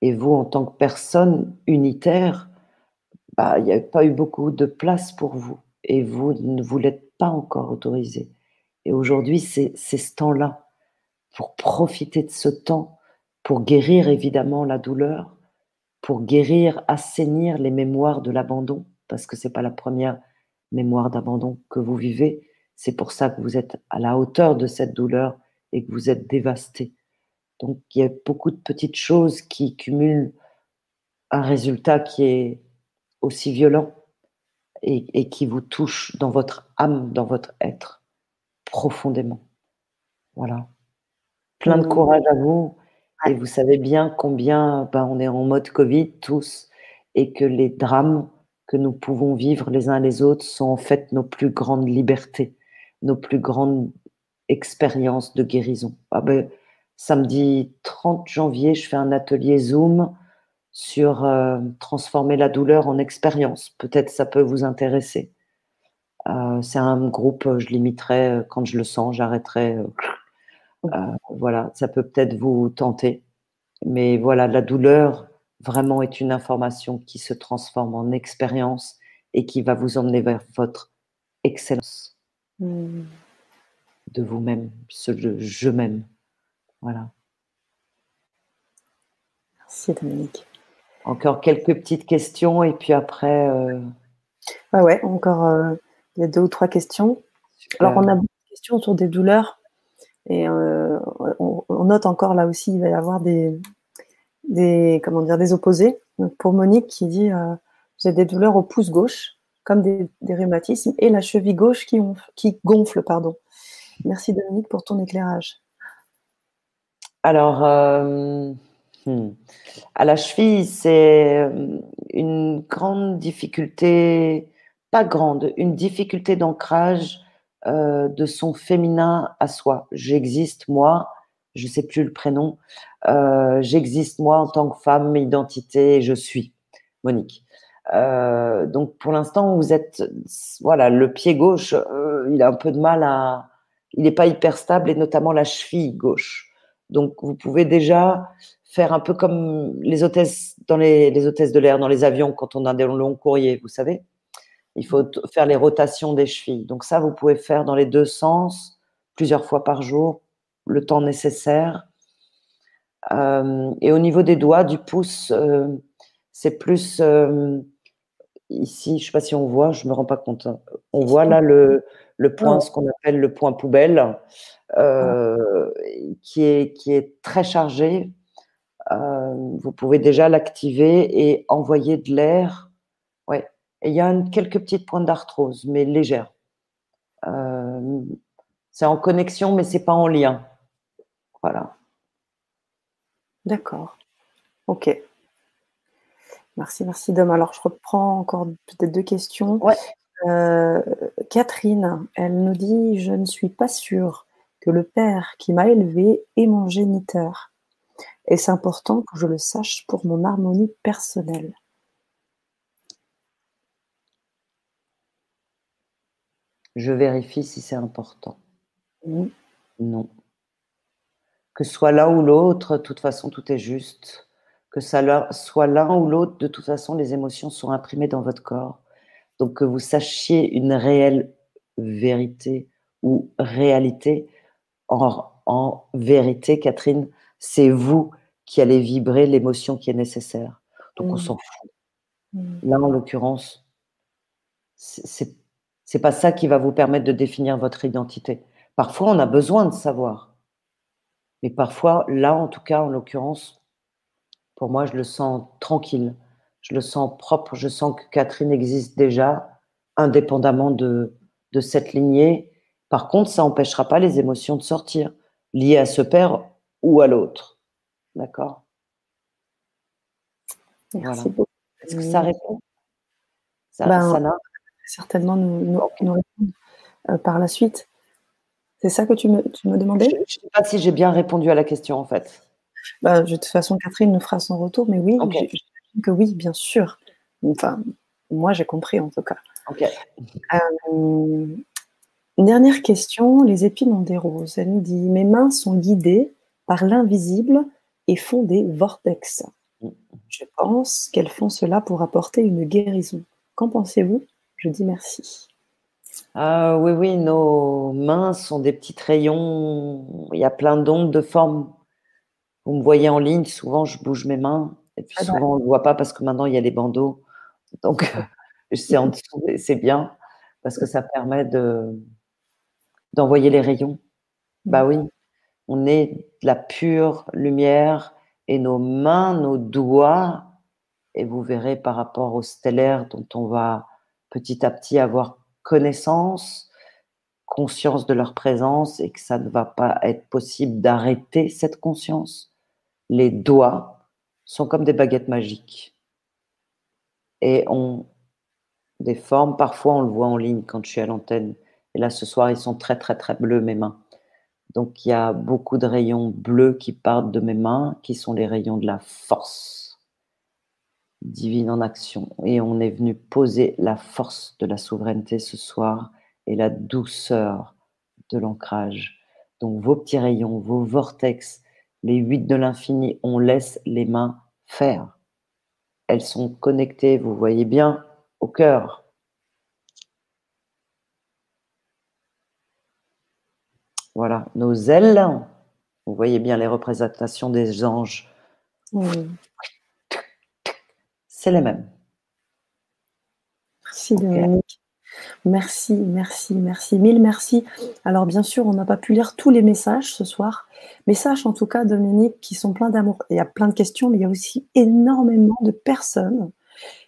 Et vous, en tant que personne unitaire, bah, il n'y a pas eu beaucoup de place pour vous. Et vous ne vous l'êtes pas encore autorisé. Et aujourd'hui, c'est ce temps-là, pour profiter de ce temps, pour guérir évidemment la douleur, pour guérir, assainir les mémoires de l'abandon, parce que ce n'est pas la première mémoire d'abandon que vous vivez. C'est pour ça que vous êtes à la hauteur de cette douleur et que vous êtes dévasté. Donc il y a beaucoup de petites choses qui cumulent un résultat qui est aussi violent et, qui vous touche dans votre âme, dans votre être, profondément. Voilà. Plein de mmh. courage à vous. Et vous savez bien combien ben, on est en mode Covid tous et que les drames que nous pouvons vivre les uns les autres sont en fait nos plus grandes libertés, nos plus grandes expériences de guérison. Ah ben, samedi 30 janvier, je fais un atelier Zoom sur euh, transformer la douleur en expérience. Peut-être ça peut vous intéresser. Euh, c'est un groupe, je limiterai euh, quand je le sens, j'arrêterai. voilà, ça peut peut-être vous tenter. Mais voilà, la douleur vraiment est une information qui se transforme en expérience et qui va vous emmener vers votre excellence hmm. de vous-même, ce je, m'aime. Voilà. Merci Dominique. Encore quelques petites questions et puis après. Euh... Ah ouais, encore euh, il y a deux ou trois questions. Alors on a beaucoup de questions autour des douleurs et euh, on, note encore là aussi il va y avoir des, des, comment dire, des opposés. Donc pour Monique qui dit euh, j'ai des douleurs au pouce gauche, comme des, rhumatismes, et la cheville gauche qui, qui gonfle. Pardon. Merci Dominique pour ton éclairage. Alors, euh, hmm. à la cheville, c'est euh, une grande difficulté, pas grande, une difficulté d'ancrage de son féminin à soi. J'existe, moi, je ne sais plus le prénom, euh, j'existe moi en tant que femme, identité, je suis Monique. Euh, donc pour l'instant, vous êtes, voilà, le pied gauche, euh, il a un peu de mal à, il n'est pas hyper stable et notamment la cheville gauche. Donc vous pouvez déjà faire un peu comme les hôtesses dans les hôtesses de l'air dans les avions quand on a des longs courriers, vous savez. Il faut faire les rotations des chevilles. Donc ça, vous pouvez faire dans les deux sens plusieurs fois par jour, le temps nécessaire. Euh, et au niveau des doigts, du pouce, euh, c'est plus euh, ici, je ne sais pas si on voit, je ne me rends pas compte. Hein. On voit là le, le point, ce qu'on appelle le point poubelle, qui, est, qui est très chargé. vous pouvez déjà l'activer et envoyer de l'air. Et il y a quelques petites pointes d'arthrose, mais légères. c'est en connexion, mais c'est pas en lien. Voilà. D'accord. Ok. Merci, merci Dom. Alors, je reprends encore peut-être deux questions. Euh, Catherine, elle nous dit Je ne suis pas sûre que le père qui m'a élevé est mon géniteur. Et c'est important que je le sache pour mon harmonie personnelle? Je vérifie si c'est important. Non que soit l'un ou l'autre, de toute façon, tout est juste. Que ça soit l'un ou l'autre, de toute façon, les émotions sont imprimées dans votre corps. Donc, que vous sachiez une réelle vérité ou réalité. En, en vérité, Catherine, c'est vous qui allait vibrer l'émotion qui est nécessaire. Donc on mmh. s'en fout. Mmh. Là, en l'occurrence, c'est c'est pas ça qui va vous permettre de définir votre identité. Parfois, on a besoin de savoir. Mais parfois, là, en tout cas, en l'occurrence, pour moi, je le sens tranquille, je le sens propre, je sens que Catherine existe déjà, indépendamment de, de cette lignée. Par contre, ça n'empêchera pas les émotions de sortir, liées à ce père ou à l'autre. D'accord? Merci beaucoup. Est-ce que ça répond? Ça, ben, certainement nous, répondre euh, par la suite. C'est ça que tu me, tu me demandais? Je ne sais pas si j'ai bien répondu à la question en fait. Bah, de toute façon, Catherine nous fera son retour, mais oui, que oui, bien sûr. Enfin, moi j'ai compris en tout cas. Euh, dernière question, les épines ont des roses. Elle nous dit Mes mains sont guidées par l'invisible et font des vortex. Mm. Je pense qu'elles font cela pour apporter une guérison. Qu'en pensez-vous? Je dis merci. Ah, oui, oui, nos mains sont des petits rayons. Il y a plein d'ondes, de formes. Vous me voyez en ligne, souvent je bouge mes mains. Et puis ah, souvent on ne le voit pas parce que maintenant il y a les bandeaux. Donc c'est en dessous, c'est bien parce que ça permet de d'envoyer les rayons. Bah oui, on est de la pure lumière et nos mains, nos doigts, et vous verrez par rapport au stellaire dont on va petit à petit avoir connaissance, conscience de leur présence et que ça ne va pas être possible d'arrêter cette conscience. Les doigts sont comme des baguettes magiques et ont des formes. Parfois, on le voit en ligne quand je suis à l'antenne. Et là, ce soir, ils sont très, très, très bleus, mes mains. Donc, il y a beaucoup de rayons bleus qui partent de mes mains, qui sont les rayons de la force divine en action. Et on est venu poser la force de la souveraineté ce soir et la douceur de l'ancrage. Donc, vos petits rayons, vos vortex, les huit de l'infini, on laisse les mains faire. Elles sont connectées, vous voyez bien, au cœur. Voilà, nos ailes, vous voyez bien les représentations des anges. C'est les mêmes. Merci Dominique. Merci, merci, merci, mille merci. Alors bien sûr, on n'a pas pu lire tous les messages ce soir, mais sache en tout cas, Dominique, qui sont pleins d'amour. Il y a plein de questions, mais il y a aussi énormément de personnes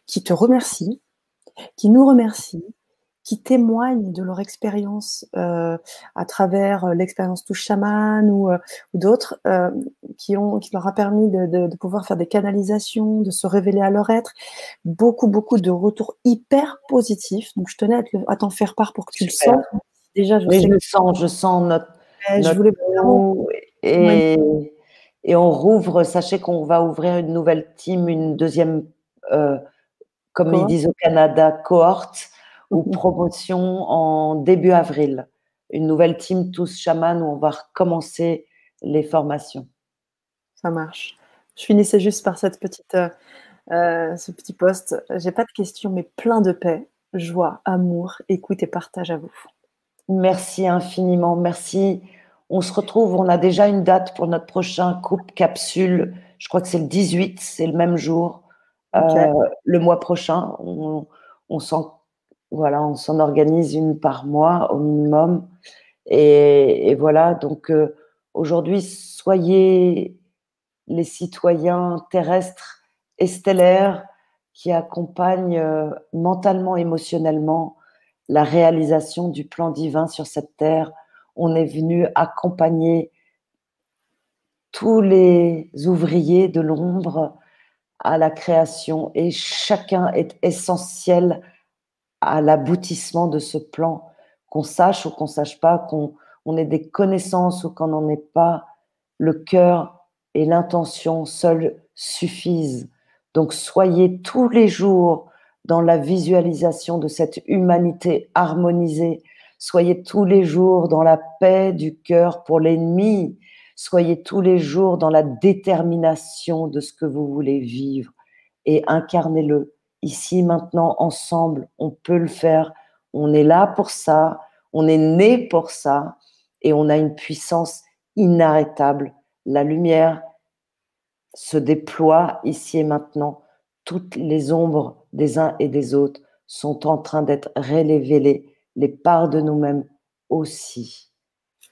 qui te remercient, qui nous remercient, qui témoignent de leur expérience euh, à travers euh, l'expérience touche chaman ou, euh, ou d'autres euh, qui ont qui leur a permis de, de, de, pouvoir faire des canalisations, de se révéler à leur être. Beaucoup beaucoup de retours hyper positifs. Donc je tenais à, à t'en faire part pour que tu le sens. Déjà, je, Mais je le sens, je sens notre, je voulais et, et on rouvre. Sachez qu'on va ouvrir une nouvelle team, une deuxième comme ils disent au Canada, cohorte ou mhm. promotion en début avril. Une nouvelle team tous chamans où on va recommencer les formations. Ça marche. Je finissais juste par cette petite, euh, euh, ce petit poste. J'ai pas de questions, mais plein de paix, joie, amour, écoute et partage à vous. Merci infiniment. Merci. On se retrouve. On a déjà une date pour notre prochain coupe capsule. Je crois que c'est le 18, c'est le même jour. Euh, le mois prochain. On, s'en voilà, on s'en organise une par mois au minimum. Et, voilà, donc euh, aujourd'hui, soyez les citoyens terrestres et stellaires qui accompagnent euh, mentalement, émotionnellement la réalisation du plan divin sur cette terre. On est venu accompagner tous les ouvriers de l'ombre à la création et chacun est essentiel à l'aboutissement de ce plan, qu'on sache ou qu'on sache pas, qu'on on ait des connaissances ou qu'on n'en ait pas, le cœur et l'intention seuls suffisent. Donc soyez tous les jours dans la visualisation de cette humanité harmonisée. Soyez tous les jours dans la paix du cœur pour l'ennemi, Soyez tous les jours dans la détermination de ce que vous voulez vivre et incarnez-le. Ici, maintenant, ensemble, on peut le faire. On est là pour ça, on est né pour ça et on a une puissance inarrêtable. La lumière se déploie ici et maintenant. Toutes les ombres des uns et des autres sont en train d'être révélées, les parts de nous-mêmes aussi.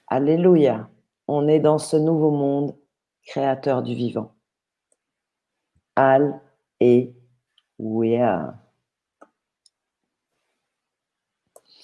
Alléluia. On est dans ce nouveau monde créateur du vivant. Al et Yeah.